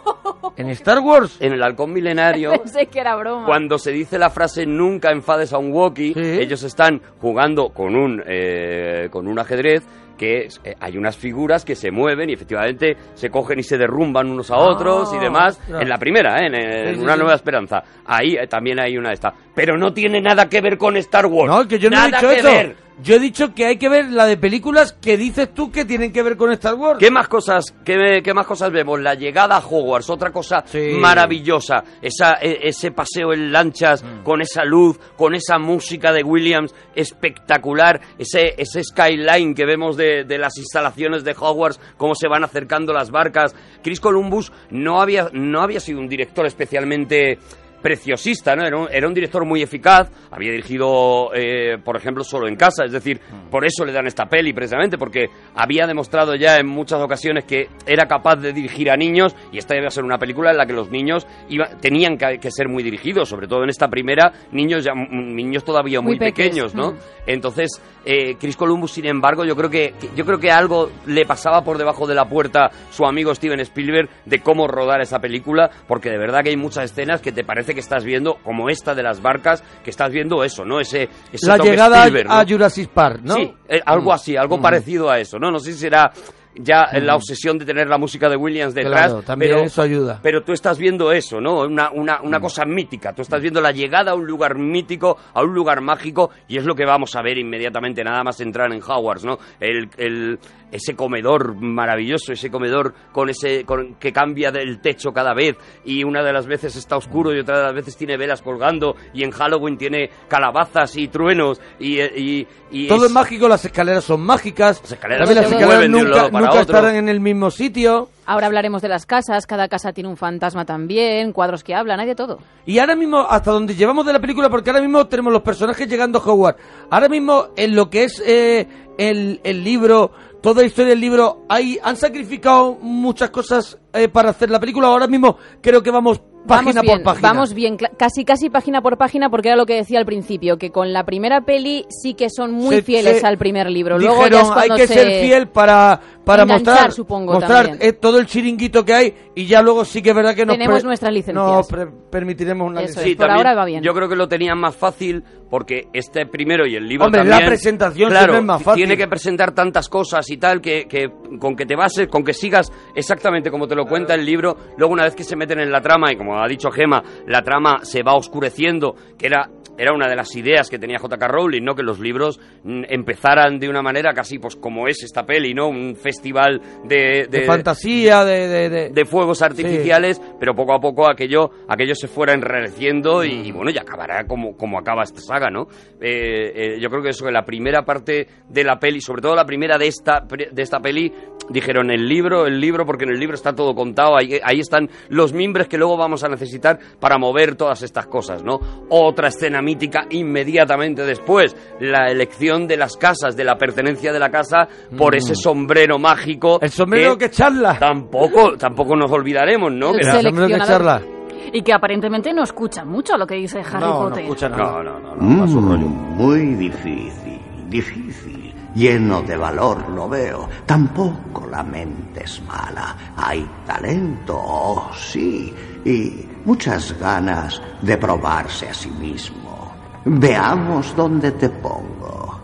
En Star Wars. En el halcón milenario, Pensé que era broma. cuando se dice la frase nunca enfades a un walkie, Sí. ellos están jugando con un, eh, con un ajedrez que eh, hay unas figuras que se mueven y efectivamente se cogen y se derrumban unos a Ah, otros y demás. ostras. En la primera, ¿eh? en, en Sí, sí, Una sí. Nueva Esperanza. Ahí eh, también hay una de estas. Pero no tiene nada que ver con Star Wars. No, que yo no he Nada dicho que eso. ver. Yo he dicho que hay que ver la de películas que dices tú que tienen que ver con Star Wars. ¿Qué más cosas, qué, qué más cosas vemos? La llegada a Hogwarts, otra cosa Sí. maravillosa. Esa, e- ese paseo en lanchas, Mm. con esa luz, con esa música de Williams espectacular, ese, ese skyline que vemos de, de las instalaciones de Hogwarts, cómo se van acercando las barcas. Chris Columbus no había, no había sido un director especialmente preciosista, ¿no? Era un, era un director muy eficaz, había dirigido, eh, por ejemplo, solo en casa, es decir, por eso le dan esta peli, precisamente, porque había demostrado ya en muchas ocasiones que era capaz de dirigir a niños, y esta iba a ser una película en la que los niños iba- tenían que, que ser muy dirigidos, sobre todo en esta primera, niños ya mm, niños todavía muy, pequeños, ¿no? mm. Entonces, eh, Chris Columbus, sin embargo, yo creo que, que- yo creo que algo le pasaba por debajo de la puerta su amigo Steven Spielberg de cómo rodar esa película, porque de verdad que hay muchas escenas que te parecen parece que estás viendo, como esta de las barcas, que estás viendo eso, ¿no? Ese, ese La llegada Spielberg, a. Jurassic Park, ¿no? Sí, eh, algo Mm. así, algo Mm. parecido a eso, ¿no? No sé si será ya la Mm. obsesión de tener la música de Williams detrás, Claro, también pero, eso ayuda. pero tú estás viendo eso, ¿no? Una, una, Mm. una cosa mítica, tú estás viendo la llegada a un lugar mítico, a un lugar mágico, y es lo que vamos a ver inmediatamente, nada más entrar en Hogwarts, ¿no? El, el- ese comedor maravilloso, ese comedor con ese con- que cambia del techo cada vez, y una de las veces está oscuro y otra de las veces tiene velas colgando, y en Halloween tiene calabazas y truenos, y, y, y Todo es mágico, las escaleras son mágicas. escaleras También las se escaleras mueven de un nunca, lado para nunca otro. en el mismo sitio. Ahora hablaremos de las casas, cada casa tiene un fantasma también, cuadros que hablan, hay de todo. Y ahora mismo, hasta donde llevamos de la película, porque ahora mismo tenemos los personajes llegando a Hogwarts. Ahora mismo, en lo que es eh, el, el libro, toda la historia del libro, hay, han sacrificado muchas cosas eh, para hacer la película. Ahora mismo creo que vamos página vamos bien, por página. Vamos bien, casi casi página por página, porque era lo que decía al principio, que con la primera peli sí que son muy Se- fieles se al primer libro. Luego Dijeron, hay que se- ser fiel para, para mostrar, supongo, mostrar eh, todo el chiringuito que hay y ya luego sí que es verdad que nos, Tenemos pre- nuestras licencias. nos pre- permitiremos una licencia. es, por ahora va bien. Yo creo que lo tenían más fácil porque este primero y el libro Hombre, la presentación claro, siempre es más fácil. tiene que presentar tantas cosas y tal que, que con que te bases, con que sigas exactamente como te lo cuenta el libro, luego una vez que se meten en la trama, y como ha dicho Gema, la trama se va oscureciendo, que era... Era una de las ideas que tenía J.K. Rowling, ¿no? Que los libros mm, empezaran de una manera casi, pues, como es esta peli, ¿no? Un festival de... de, fantasía, de... de, de- de fuegos artificiales, pero poco a poco aquello, aquello se fuera enrareciendo y, y, bueno, ya acabará como, como acaba esta saga, ¿no? Eh, eh, yo creo que eso, que la primera parte de la peli, sobre todo la primera de esta, de esta peli, dijeron el libro, el libro, porque en el libro está todo contado, ahí, ahí están los mimbres que luego vamos a necesitar para mover todas estas cosas, ¿no? Otra escena mítica inmediatamente después, la elección de las casas, de la pertenencia de la casa por Mm. ese sombrero mágico. El sombrero que charla. Tampoco, tampoco nos olvidaremos, ¿no? El Que era- seleccionador. Y que aparentemente no escucha mucho lo que dice Harry Potter. No, no, no, no, Mm, a su rollo. muy difícil, difícil. Lleno de valor lo veo. Tampoco la mente es mala. Hay talento, oh, sí. Y muchas ganas de probarse a sí mismo. Veamos dónde te pongo.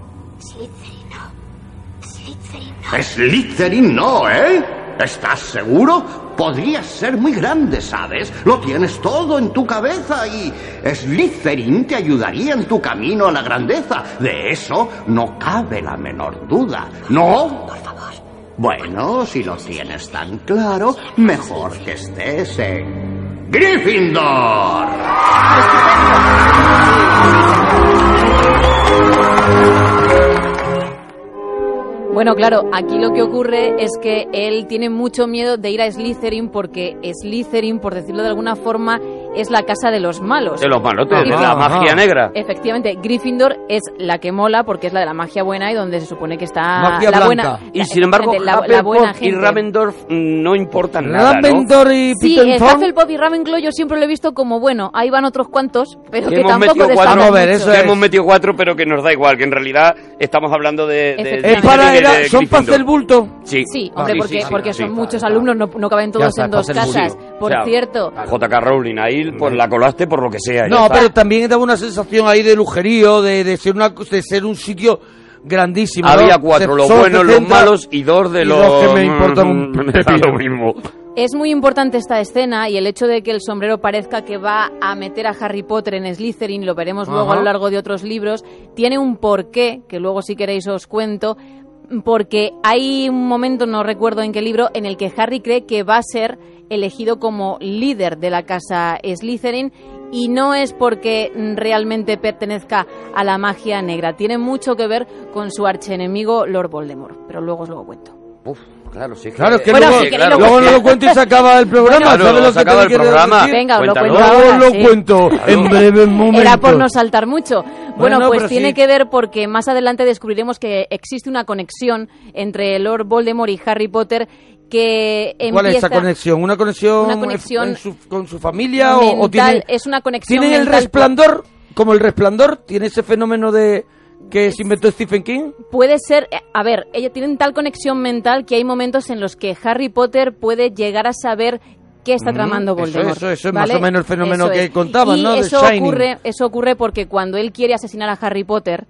Slytherin no, ¿eh? ¿Estás seguro? Podrías ser muy grande, ¿sabes? Lo tienes todo en tu cabeza y Slytherin te ayudaría en tu camino a la grandeza. De eso no cabe la menor duda. ¿No? Por favor. Bueno, si lo tienes tan claro, mejor que estés en Gryffindor. Bueno, claro, aquí lo que ocurre es que él tiene mucho miedo de ir a Slytherin porque Slytherin, por decirlo de alguna forma, es la casa de los malos. De los malotes, de la magia negra. Efectivamente, Gryffindor es la que mola porque es la de la magia buena y donde se supone que está Magia la blanca. buena. Y la- sin embargo, la, la buena Hufflepuff y gente. Ravendorf mm, no importan nada, ¿no? Ravenclaw y Sí, eh. Hufflepuff y Ravenclaw yo siempre lo he visto como, bueno, ahí van otros cuantos, pero Que que, hemos tampoco cuatro, destacan mucho. que hemos metido cuatro, pero que nos da igual, que en realidad estamos hablando de... de- de Es para, era- de son para hacer bulto. Sí, Sí, hombre, sí, porque, porque sí. son muchos alumnos, no, no caben todos en dos casas. Por O sea, cierto, J.K. Rowling ahí, pues la colaste por lo que sea. No, pero también daba una sensación ahí de lujerío, de, de ser una de ser un sitio grandísimo. ¿no? Había cuatro, los buenos, los 60 malos y dos de y los... que me importan un lo mismo. Es muy importante esta escena y el hecho de que el sombrero parezca que va a meter a Harry Potter en Slytherin, lo veremos luego Ajá. a lo largo de otros libros, tiene un porqué, que luego si queréis os cuento, porque hay un momento, no recuerdo en qué libro, en el que Harry cree que va a ser elegido como líder de la casa Slytherin y no es porque realmente pertenezca a la magia negra, tiene mucho que ver con su archienemigo Lord Voldemort, pero luego os lo cuento. Uf, claro, sí. Claro, es que Bueno, luego, si queréis lo luego cuento. no lo cuento y se acaba el programa. Claro, ¿Sabes lo se que acaba te el quiero programa. decir? Venga, os lo cuento Luego ahora, lo sí. cuento en breves momentos. Era por no saltar mucho. Bueno, Bueno, pues tiene sí. que ver porque más adelante descubriremos que existe una conexión entre Lord Voldemort y Harry Potter que empieza ¿Cuál es esa conexión? ¿Una conexión, Una conexión en su- con su familia o- o, mental, tiene, es una conexión tiene el mental. resplandor, como el resplandor, tiene ese fenómeno de que se inventó Stephen King? Puede ser, eh, a ver, ella tienen tal conexión mental que hay momentos en los que Harry Potter puede llegar a saber qué está Mm, tramando Voldemort. eso- eso es más o menos el fenómeno Eso que es. contaban, Y ¿no? Eso ocurre, eso ocurre porque cuando él quiere asesinar a Harry Potter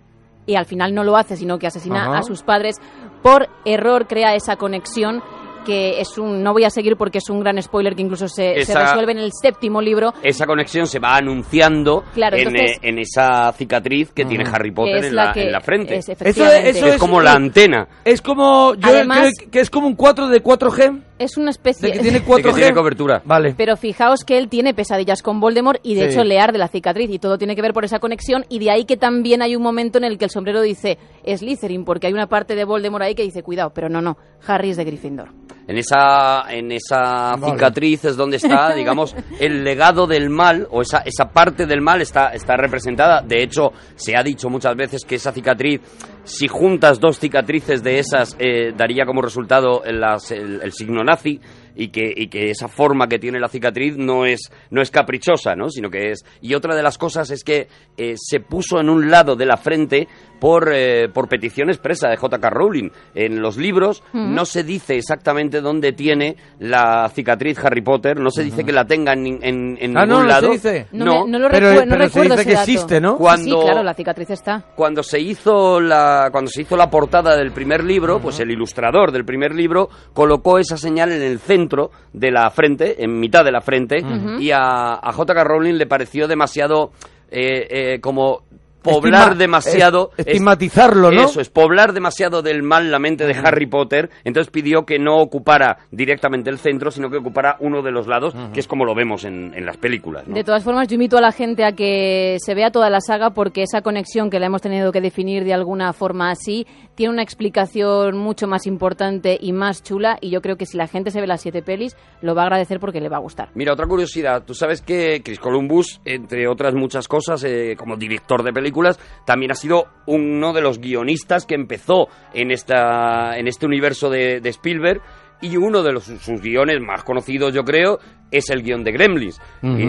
y al final no lo hace, sino que asesina Ajá. a sus padres, por error crea esa conexión que es un no voy a seguir porque es un gran spoiler que incluso se, resuelve en el séptimo libro Esa conexión se va anunciando Claro, en, entonces- eh, en esa cicatriz que tiene Harry Potter es en la la, que- en la frente. es eso es es- como la antena. Es como, yo Además- creo que es como un 4 de 4G, es una especie de que tiene De 4G. que tiene cobertura. Vale. Pero fijaos que él tiene pesadillas con Voldemort y de Sí. hecho le arde la cicatriz y todo tiene que ver por esa conexión y de ahí que también hay un momento en el que el sombrero dice Slytherin porque hay una parte de Voldemort ahí que dice cuidado, pero no, no, Harry es de Gryffindor. En esa, en esa Vale. cicatriz es donde está, digamos, el legado del mal, o esa, esa parte del mal está, está representada. De hecho, se ha dicho muchas veces que esa cicatriz, si juntas dos cicatrices de esas, eh, daría como resultado las- el- el signo nazi. Y que, y que esa forma que tiene la cicatriz no es, no es caprichosa, ¿no? Sino que es... Y otra de las cosas es que eh, se puso en un lado de la frente por, eh, por petición expresa de J.K. Rowling. En los libros no se dice exactamente dónde tiene la cicatriz Harry Potter, no se dice que la tenga en, en, en Ah, no, ningún no se lado. dice. No, No, me- no lo pero- no pero se recuerdo dice ese que dato. existe, ¿no? Sí, Cuando- Sí, claro, la cicatriz está. cuando se hizo la cuando se hizo la portada del primer libro, pues el ilustrador del primer libro colocó esa señal en el centro de la frente, en mitad de la frente, y a, a J.K. Rowling le pareció demasiado eh, eh, como poblar demasiado es- estigmatizarlo, ¿no? Eso es poblar demasiado del mal la mente de Harry Potter, entonces pidió que no ocupara directamente el centro, sino que ocupara uno de los lados, que es como lo vemos en, en las películas. ¿no? De todas formas, yo invito a la gente a que se vea toda la saga porque esa conexión que la hemos tenido que definir de alguna forma así tiene una explicación mucho más importante y más chula y yo creo que si la gente se ve las siete pelis lo va a agradecer porque le va a gustar. Mira, otra curiosidad. Tú sabes que Chris Columbus, entre otras muchas cosas, eh, como director de películas, también ha sido uno de los guionistas que empezó en, esta, en este universo de, de Spielberg. Y uno de los, sus guiones más conocidos, yo creo, es el guion de Gremlins.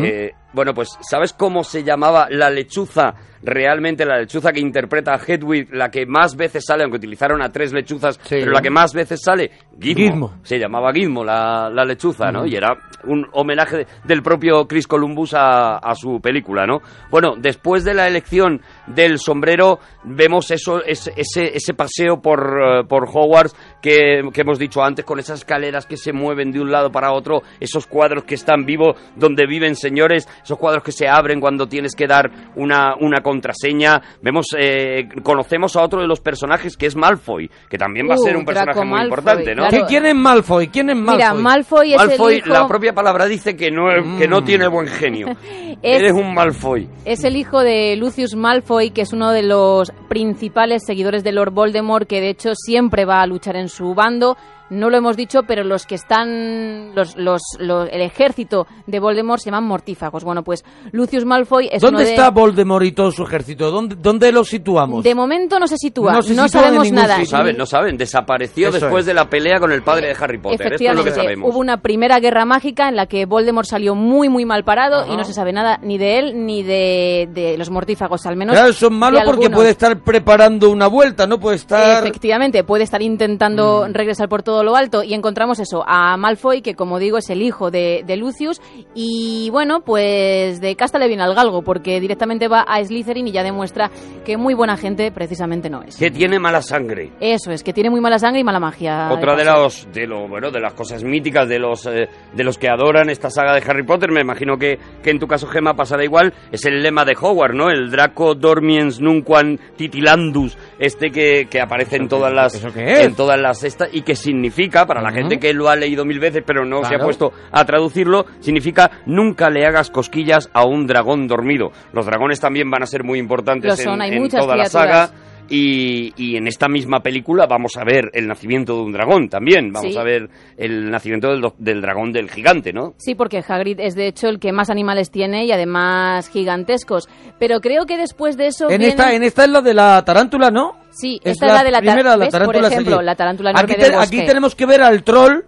Eh, bueno, pues, ¿sabes cómo se llamaba la lechuza? Realmente la lechuza que interpreta a Hedwig, la que más veces sale, aunque utilizaron a tres lechuzas, pero la que más veces sale, Gizmo. Gizmo. Se llamaba Gizmo la, la lechuza, ¿no? Y era un homenaje de- del propio Chris Columbus a, a su película, ¿no? Bueno, después de la elección del sombrero, vemos eso, ese, ese, ese paseo por, eh, por Hogwarts que, que hemos dicho antes, con esas escaleras que se mueven de un lado para otro, esos cuadros que están vivos donde viven señores, esos cuadros que se abren cuando tienes que dar una, una contraseña. Vemos, eh, conocemos a otro de los personajes que es Malfoy, que también va a Uh, ser un personaje Draco muy Malfoy, importante, ¿no? claro. ¿Qui- ¿Quién es Malfoy? ¿Quién es Malfoy? Mira, Malfoy es Malfoy, el hijo... la propia palabra dice que no, que no tiene buen genio. Es- Eres un Malfoy. Es el hijo de Lucius Malfoy, que es uno de los principales seguidores de Lord Voldemort, que de hecho siempre va a luchar en su bando. No lo hemos dicho, pero los que están, los, los, los- el ejército de Voldemort se llaman mortífagos. Bueno, pues Lucius Malfoy es ¿Dónde uno de... está Voldemort y todo su ejército? ¿Dónde, dónde lo situamos? De momento no se sitúa, No sitúa sabemos nada. No saben, no saben. Desapareció Eso después es. de la pelea con el padre de Harry Potter. Esto es lo que Efectivamente, sabemos. hubo una primera guerra mágica en la que Voldemort salió muy, muy mal parado y no se sabe nada ni de él ni de, de los mortífagos, al menos. Claro, eso es malo de porque algunos. puede estar preparando una vuelta, ¿no? Puede estar... Efectivamente, puede estar intentando Mm. regresar por todo lo alto y encontramos eso, a Malfoy, que como digo es el hijo de, de Lucius y bueno, pues de casta le viene al galgo porque directamente va a Slytherin y ya demuestra que muy buena gente precisamente no es. Que tiene mala sangre. Eso es, que tiene muy mala sangre y mala magia. Otra de los de lo bueno de las cosas míticas de los eh, de los que adoran esta saga de Harry Potter, me imagino que, que en tu caso Gemma pasará igual, es el lema de Hogwarts, ¿no? El Draco Dormiens Nunquam Titilandus, este que, que aparece en todas las ¿Eso qué es? en todas las estas y que significa para la gente que lo ha leído mil veces pero no se ha puesto a traducirlo, significa nunca le hagas cosquillas a un dragón dormido. Los dragones también van a ser muy importantes son, en, hay en muchas toda la saga. Y, y en esta misma película vamos a ver el nacimiento de un dragón también. Vamos Sí. a ver el nacimiento del, del dragón del gigante, ¿no? Sí, porque Hagrid es de hecho el que más animales tiene y además gigantescos. Pero creo que después de eso En viene- esta, en esta es la de la tarántula, ¿no? Sí, esta es la de la primera, la. Por ejemplo, la tarántula aquí, enorme te- del bosque. aquí tenemos que ver al troll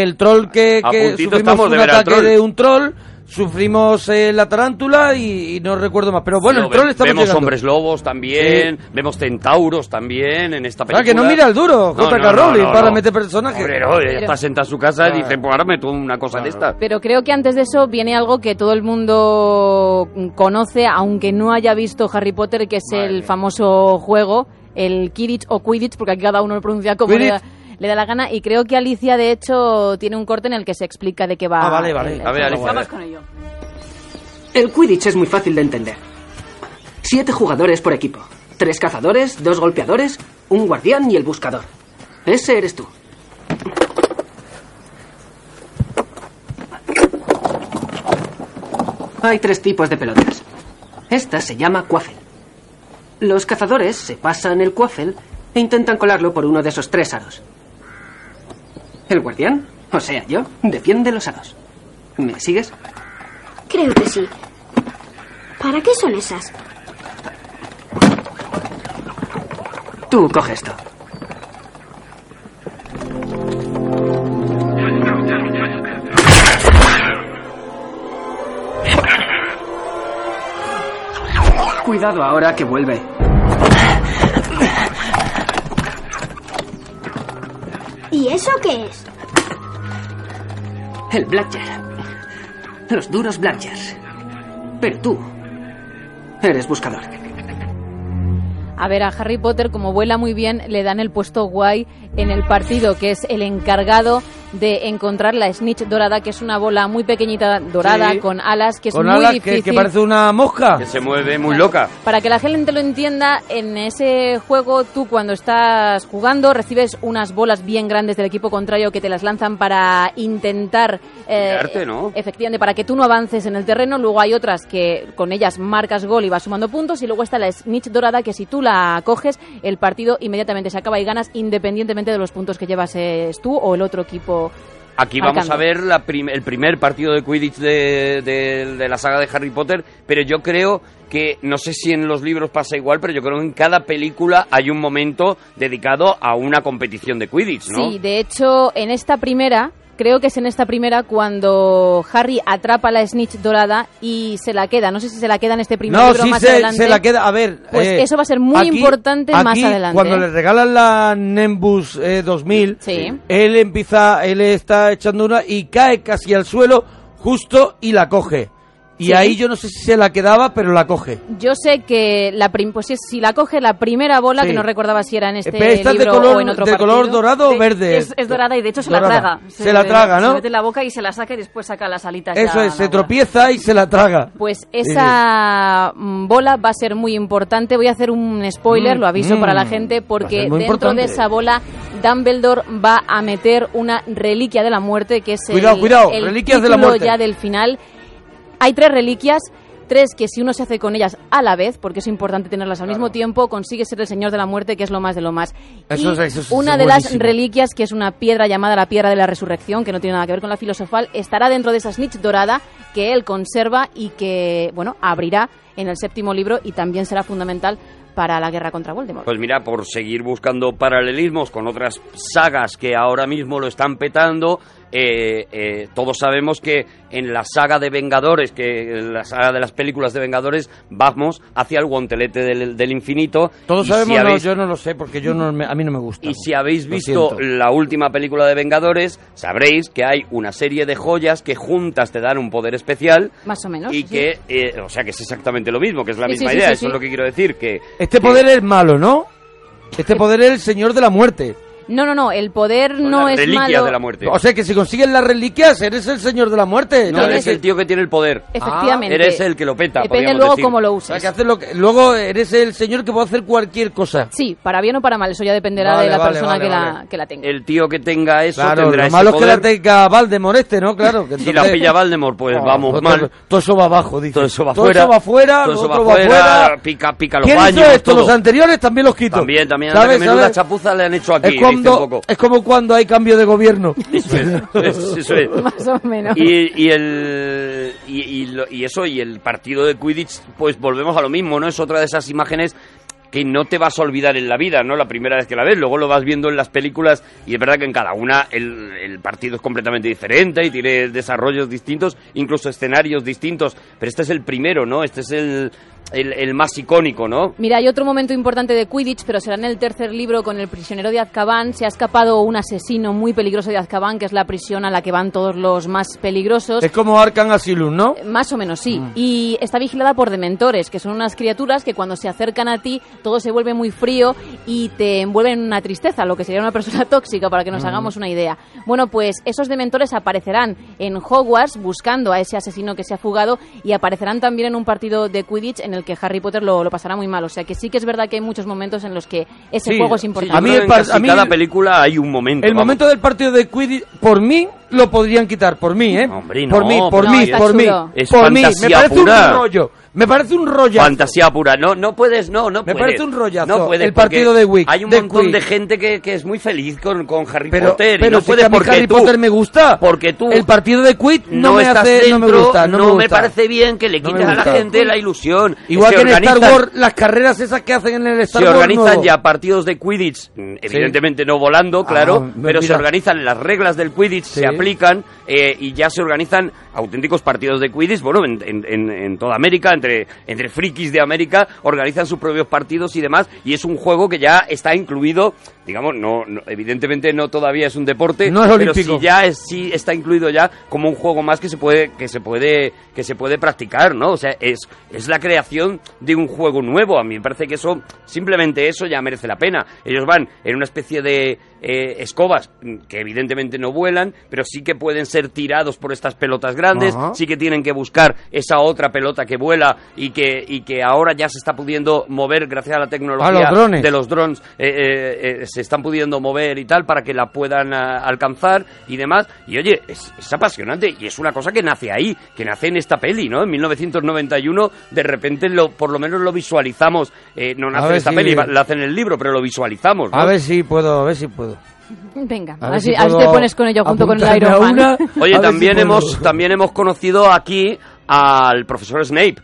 el troll que, que sufrimos un de ataque de un troll, sufrimos eh, la tarántula y, y no recuerdo más. Pero bueno, el troll ve- estamos Vemos llegando. hombres lobos también, vemos centauros también en esta Ah, película. que no mira el duro, No, J.K. no, no, Rowling, no, para no. meter personajes. No, ella está sentada en su casa y dice, pues ahora meto una cosa de esta. Pero creo que antes de eso viene algo que todo el mundo conoce, aunque no haya visto Harry Potter, que es el famoso juego, el Quidditch o Quidditch, porque aquí cada uno lo pronuncia como le da, Quidditch. Le da la gana. Y creo que Alicia, de hecho, tiene un corte en el que se explica de qué va. Ah, vale, vale. el- el A ver. Alicia, Vamos con ello. El Quidditch es muy fácil de entender. Siete jugadores por equipo. Tres cazadores, dos golpeadores, un guardián y el buscador. Ese eres tú. Hay tres tipos de pelotas. Esta se llama quaffle. Los cazadores se pasan el quaffle e intentan colarlo por uno de esos tres aros. El guardián, o sea yo, defiende los aros. ¿Me sigues? Creo que sí. ¿Para qué son esas? Tú coge esto. Cuidado ahora que vuelve. ¿Y eso qué es? El Blackjar. Los duros Blackjars. Pero tú eres buscador. A ver, a Harry Potter, como vuela muy bien, le dan el puesto guay en el partido, que es el encargado de encontrar la snitch dorada, que es una bola muy pequeñita dorada Sí. con alas, que es Con muy alas difícil. que, parece una mosca. Que se mueve muy loca. Para que la gente lo entienda, en ese juego tú cuando estás jugando recibes unas bolas bien grandes del equipo contrario que te las lanzan para intentar... eh, ¿no? Efectivamente, para que tú no avances en el terreno. Luego hay otras que con ellas marcas gol y vas sumando puntos. Y luego está la snitch dorada que si tú la coges, el partido inmediatamente se acaba y ganas independientemente de los puntos que llevas es tú o el otro equipo. Aquí vamos a ver la prim- el primer partido de Quidditch de, de- de la saga de Harry Potter, pero yo creo que, no sé si en los libros pasa igual, pero yo creo que en cada película hay un momento dedicado a una competición de Quidditch, ¿no? Sí, de hecho, en esta primera, creo que es en esta primera cuando Harry atrapa la snitch dorada y se la queda. No sé si se la queda en este primer No, libro sí más se, adelante. se la queda. A ver. Pues eh, eso va a ser muy aquí- importante más adelante. Cuando le regalan la Nimbus eh, 2000, Sí. él empieza, él está echando una y cae casi al suelo justo y la coge. Y Sí. ahí yo no sé si se la quedaba, pero la coge. Yo sé que la prim- pues si, la coge la primera bola, Sí. que no recordaba si era en este Pero esta es de libro color- o en otro de color dorado o verde. Es, es dorada y de hecho se Dorada. la traga. Se la traga, ¿no? Se mete en la boca y se la saca y después saca las alitas. Eso ya es, se bola. tropieza y se la traga. Pues esa mm, bola va a ser muy importante. Voy a hacer un spoiler, Mm, lo aviso mm. para la gente, Va a porque dentro importante. de esa bola Dumbledore va a meter una reliquia de la muerte, que es Cuidado, el, cuidado, el reliquias de la muerte. ya del final. Hay tres reliquias. Tres que si uno se hace con ellas a la vez, porque es importante tenerlas al mismo tiempo, consigue ser el Señor de la Muerte, que es lo más de lo más. Eso Y eso una de las reliquias, que es una piedra llamada la Piedra de la Resurrección, que no tiene nada que ver con la filosofal, estará dentro de esa snitch dorada que él conserva y que, bueno, abrirá en el séptimo libro y también será fundamental para la guerra contra Voldemort. Pues mira, por seguir buscando paralelismos con otras sagas que ahora mismo lo están petando, eh, eh, todos sabemos que en la saga de Vengadores, que en la saga de las películas de Vengadores, vamos hacia el guantelete del, del infinito. Todos Y sabemos, si no, habéis- yo no lo sé, porque yo no me- a mí no me gusta. y si habéis visto la última película de Vengadores, sabréis que hay una serie de joyas que juntas te dan un poder especial Más o menos. y sí. que, eh, o sea, que es exactamente lo mismo, que es la Sí, misma sí, sí, idea. sí, Eso sí. es lo que quiero decir, que Este que- poder es malo, ¿no? Este poder es el señor de la muerte. No, no, no, el poder son no las es reliquias malo. de la muerte. O sea que si consigues las reliquias, eres el señor de la muerte. No, eres el tío que tiene el poder. Efectivamente. Eres el que lo peta. Depende luego decir. cómo lo O sea, uses. que haces lo que- luego eres el señor que puede hacer cualquier cosa. Sí, para bien o para mal, eso ya dependerá Vale, de la vale, persona vale, que, vale. La, que la tenga. El tío que tenga eso Claro, tendrá lo ese malo es que la tenga Valdemort este, ¿no? Claro. Que Si la pilla Valdemort, pues Oh, vamos todo, mal. Todo eso va abajo, dice. Todo eso va todo fuera. Eso va fuera, todo eso otro va va fuera, fuera. pica, pica los ¿Quién baños, esto? todo. Los anteriores también los quito. También, también. menuda chapuza le han hecho aquí, cuando, es como cuando hay cambio de gobierno. Eso es, es- eso es. Más o menos. Y, y el y, y lo- y eso y el partido de Quidditch pues volvemos a lo mismo no es otra de esas imágenes que no te vas a olvidar en la vida, ¿no? La primera vez que la ves, luego lo vas viendo en las películas y es verdad que en cada una el, el partido es completamente diferente y tiene desarrollos distintos, incluso escenarios distintos, pero este es el primero, ¿no? Este es el, el, el más icónico, ¿no? Mira, hay otro momento importante de Quidditch, pero será en el tercer libro con el prisionero de Azkaban. Se ha escapado un asesino muy peligroso de Azkaban, que es la prisión a la que van todos los más peligrosos. Es como Arkham Asylum, ¿no? Más o menos, sí. Y está vigilada por dementores, que son unas criaturas que cuando se acercan a ti todo se vuelve muy frío y te envuelven en una tristeza, lo que sería una persona tóxica, para que nos Mm. hagamos una idea. Bueno, pues esos dementores aparecerán en Hogwarts buscando a ese asesino que se ha fugado y aparecerán también en un partido de Quidditch en el que Harry Potter lo, lo pasará muy mal. O sea que sí que es verdad que hay muchos momentos en los que ese Sí, juego es sí, importante. a mí el que en par- casi a mí cada el- película hay un momento. El vamos. momento del partido de Quidditch, por mí, lo podrían quitar. Por mí, ¿eh? Hombre, por mí, por no, mí, por mí. por mí. Me parece pura. un rollo. Me parece un rollo. Fantasía pura. No, no puedes, no, no Me puedes. parece un rollazo, No puedes, el partido de Wick, Hay un montón Quick. de gente que, que es muy feliz con, con Harry Pero, Potter. y pero no si mí porque Harry tú, Potter me gusta. Porque tú El partido de Quidditch no, no me hace, no me dentro, gusta. No, me, me gusta. parece bien que le No me quites a la gente la ilusión. Igual Se que en Star organizan- Wars, las carreras esas que hacen en el Star se Wars. organizan nuevo. ya partidos de Quidditch, mm, evidentemente no volando, claro, Ah, pero se mira. organizan las reglas del Quidditch, se aplican eh, y ya se organizan auténticos partidos de Quidditch, bueno, en, en- en- toda América, entre, entre frikis de América, organizan sus propios partidos y demás, y es un juego que ya está incluido, digamos, no, no- evidentemente no todavía es un deporte, No es pero sí ya es, sí está incluido ya como un juego más que se puede, que se puede, que se puede practicar, ¿no? O sea, es, es la creación de un juego nuevo. A mí me parece que eso, simplemente eso ya merece la pena. Ellos van en una especie de eh, escobas que evidentemente no vuelan, pero sí que pueden ser tirados por estas pelotas grandes, Ajá. sí que tienen que buscar esa otra pelota que vuela y que, y que ahora ya se está pudiendo mover gracias a la tecnología A los drones. de los drones, eh, eh, eh, se están pudiendo mover y tal para que la puedan alcanzar y demás. Y oye, es, es apasionante y es una cosa que nace ahí, que nace en esta peli, ¿no? En 1991 de repente lo, por lo menos lo visualizamos, eh, no nace en esta si- peli, la hace en el libro, pero lo visualizamos, ¿no? A ver si puedo, a ver si puedo. Venga, A a ver ver si si, a ver si puedo te pones con ello junto con el Iron Man. una. Oye, también si puedo. hemos también hemos conocido aquí al profesor Snape,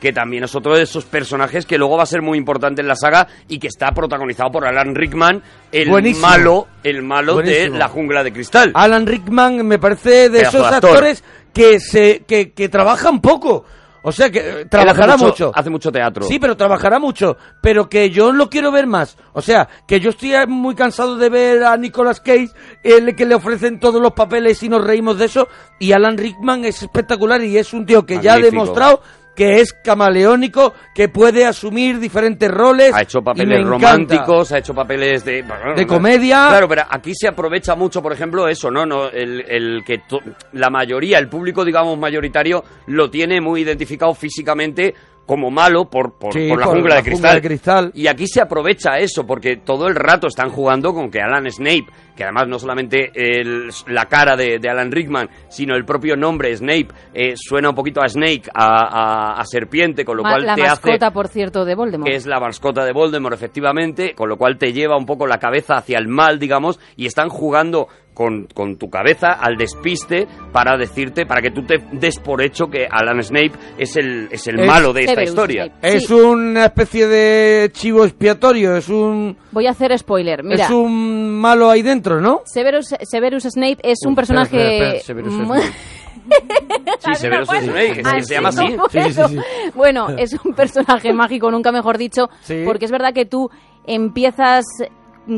que también es otro de esos personajes que luego va a ser muy importante en la saga y que está protagonizado por Alan Rickman, el Buenísimo. malo, el malo Buenísimo. de La jungla de cristal. Alan Rickman me parece de Pedazo esos de actor. actores que se que, que trabajan poco. O sea que eh, trabajará hace mucho. Hace mucho teatro. Sí, pero trabajará mucho. Pero que yo lo quiero ver más. O sea, que yo estoy muy cansado de ver a Nicolas Cage, el que le ofrecen todos los papeles y nos reímos de eso. Y Alan Rickman es espectacular y es un tío que ya ha demostrado que es camaleónico, que puede asumir diferentes roles. Ha hecho papeles románticos, ha hecho papeles de... De comedia. Claro, pero aquí se aprovecha mucho, por ejemplo, eso, ¿no? no el, el que to- la mayoría, el público, digamos, mayoritario, lo tiene muy identificado físicamente como malo por, por, Sí, por la por jungla la de jungla de cristal. Y aquí se aprovecha eso, porque todo el rato están jugando con que Alan Snape, que además no solamente el- la cara de, de Alan Rickman, sino el propio nombre Snape, eh, suena un poquito a Snake, a, a- a serpiente, con lo Ma- cual la te hace mascota, por cierto, de Voldemort. que es la mascota de Voldemort, efectivamente, con lo cual te lleva un poco la cabeza hacia el mal, digamos, y están jugando con, con tu cabeza al despiste para decirte, para que tú te des por hecho que Alan Snape es el, es el Es- malo de esta Severus historia. Snape. Es Sí. una especie de chivo expiatorio, es un Voy a hacer spoiler. Mira, es un malo ahí dentro, ¿no? Severus, Severus Snape es un personaje... espera, espera, espera, Severus mu- Snape. Sí, Severus Snape, que se llama así. Bueno, es un personaje mágico, nunca mejor dicho, Sí. porque es verdad que tú empiezas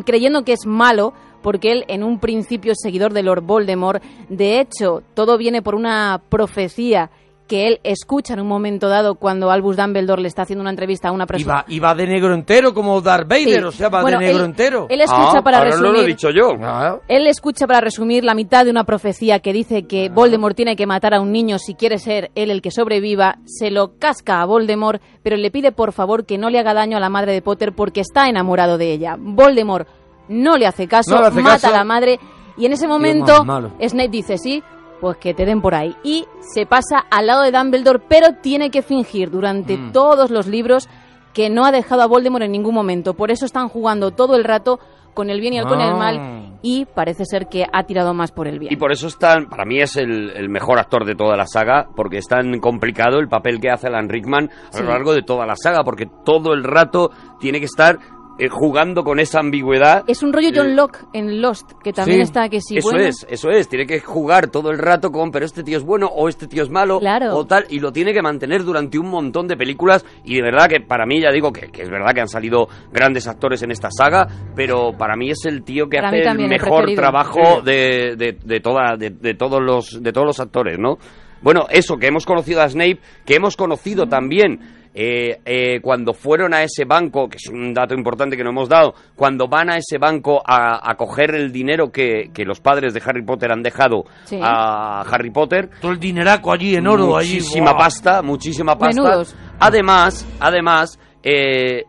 creyendo que es malo, porque él en un principio es seguidor de Lord Voldemort. De hecho, todo viene por una profecía que él escucha en un momento dado cuando Albus Dumbledore le está haciendo una entrevista a una Y persona. va, y va de negro entero como Darth Vader, Sí. o sea, va Bueno, de negro él- entero. él escucha Ah, para ahora no lo he resumir- dicho yo. Ah, Él escucha para resumir la mitad de una profecía que dice que Voldemort tiene que matar a un niño si quiere ser él el que sobreviva, se lo casca a Voldemort, pero le pide por favor que no le haga daño a la madre de Potter porque está enamorado de ella. Voldemort no le hace caso, No le hace mata caso. a la madre y en ese momento. Snape dice sí, pues que te den por ahí. Y se pasa al lado de Dumbledore, pero tiene que fingir durante Mm. todos los libros que no ha dejado a Voldemort en ningún momento. Por eso están jugando todo el rato con el bien y el, con el Ah. mal y parece ser que ha tirado más por el bien. Y por eso están, para mí es el, el mejor actor de toda la saga, porque es tan complicado el papel que hace Alan Rickman a Sí. lo largo de toda la saga, porque todo el rato tiene que estar eh, jugando con esa ambigüedad. Es un rollo John Locke en Lost, que también Sí, está que sí, eso bueno. es, eso es. Tiene que jugar todo el rato con, pero este tío es bueno o este tío es malo Claro. o tal, y lo tiene que mantener durante un montón de películas. Y de verdad que para mí, ya digo que, que es verdad que han salido grandes actores en esta saga, pero para mí es el tío que Para hace el mejor trabajo de, de, de toda, de, de todos los, de todos los actores, ¿no? Bueno, eso, que hemos conocido a Snape, que hemos conocido también eh, eh, cuando fueron a ese banco, que es un dato importante que no hemos dado, cuando van a ese banco a, a coger el dinero que, que los padres de Harry Potter han dejado Sí. a Harry Potter. Todo el dineraco allí en oro, allí. Muchísima pasta, muchísima pasta. Menudos. Además, además, eh,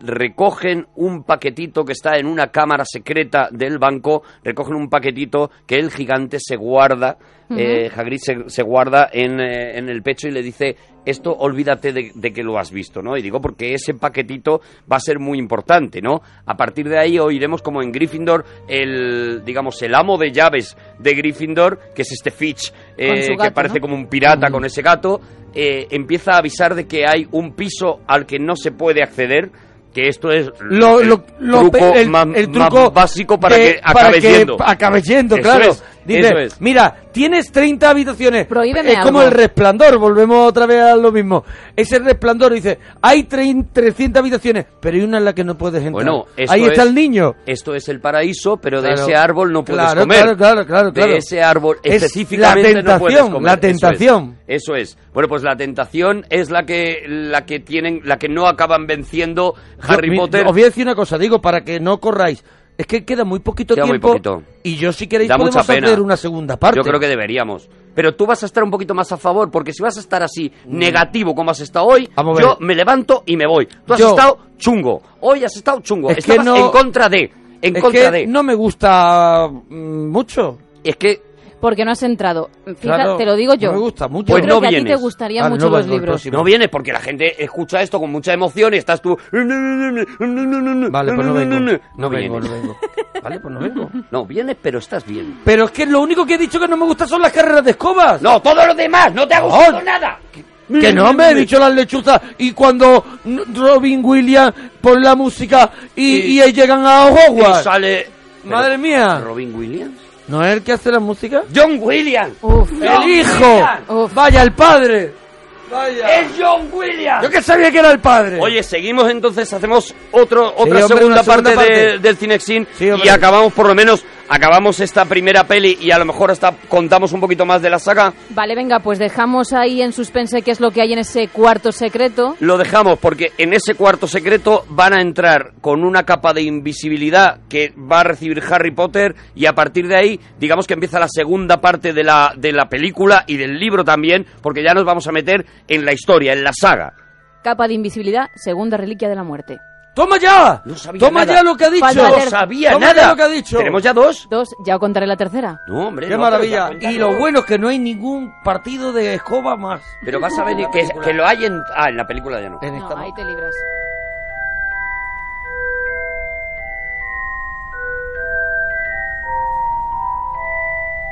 recogen un paquetito que está en una cámara secreta del banco, recogen un paquetito que el gigante se guarda, eh, Hagrid se, se guarda en, eh, en el pecho y le dice, esto olvídate de, de que lo has visto, ¿no? Y digo porque ese paquetito va a ser muy importante, ¿no? A partir de ahí oiremos como en Gryffindor el, digamos, el amo de llaves de Gryffindor, que es este Fitch, eh, que parece ¿no? como un pirata con ese gato, eh, empieza a avisar de que hay un piso al que no se puede acceder, que esto es Lo- el lo- lo truco, el- más, el más truco básico para de- que acabes que yendo. acabes yendo, claro. es, Dice, eso es. mira, tienes 30 habitaciones. Prohíbeme es como el resplandor, volvemos otra vez a lo mismo. Ese resplandor dice, hay 30, 300 habitaciones, pero hay una en la que no puedes entrar. Bueno, esto Ahí está es- el niño. Esto es el paraíso, pero de ese árbol no puedes Claro, comer. claro, claro, claro, claro. De ese árbol Es específicamente la no puedes tentación, comer. la Eso es, tentación. Eso es. Bueno, pues la tentación es la que la que tienen, la que no acaban venciendo Harry Yo- mi- Potter. Os voy a decir una cosa, digo, para que no corráis. Es que queda muy poquito Queda muy tiempo. poquito. Y yo, si queréis, Da podemos mucha pena. hacer una segunda parte. Yo creo que deberíamos. Pero tú vas a estar un poquito más a favor, porque si vas a estar así negativo como has estado hoy, Mm. Yo me levanto y me voy. Tú has Yo- estado chungo. Hoy has estado chungo. Es que Estabas no- en contra de. En es contra que de. no me gusta mm, mucho. Es que Porque no has entrado. Fíjate, Claro, te lo digo yo. no me gusta mucho. Yo Pues creo no que a ti te vienes. gustarían Vale, mucho no los libros. No vienes porque la gente escucha esto con mucha emoción y estás tú. Vale, pues no vengo. No vengo, vienes. no vengo. Vale, pues no vengo. No, vienes, pero estás bien. Pero es que lo único que he dicho que no me gusta son las carreras de escobas. No, todo lo demás, no te ha No. gustado nada. Que no me he dicho las lechuzas y cuando Robin Williams pone la música y, Y- y llegan a Hogwarts. Y sale. Madre mía. Robin Williams. ¿No es el que hace la música? John Williams. Uf. ¡El hijo! Uf. ¡Vaya, el padre! ¡Vaya! Es John Williams. Yo que sabía que era el padre. Oye, seguimos entonces, hacemos otro, otra hombre, segunda, parte, de- del Cinexin Sí, y acabamos por lo menos, acabamos esta primera peli y a lo mejor hasta contamos un poquito más de la saga. Vale, venga, pues dejamos ahí en suspense qué es lo que hay en ese cuarto secreto. Lo dejamos porque en ese cuarto secreto van a entrar con una capa de invisibilidad que va a recibir Harry Potter y a partir de ahí, digamos que empieza la segunda parte de la, de la película y del libro también, porque ya nos vamos a meter en la historia, en la saga. Capa de invisibilidad, segunda reliquia de la muerte. ¡Toma ya! No sabía ¡Toma nada. ya lo que ha dicho! Falta No ter- sabía Toma nada. ya lo que ha dicho. ¿Tenemos ya dos? Dos, ya os contaré la tercera. No, hombre. ¡Qué no, maravilla! pero ya Y lo bueno es que no hay ningún partido de escoba más. Pero vas a ver que, que lo hay en... Ah, en la película ya no. En esta No, ahí te libras.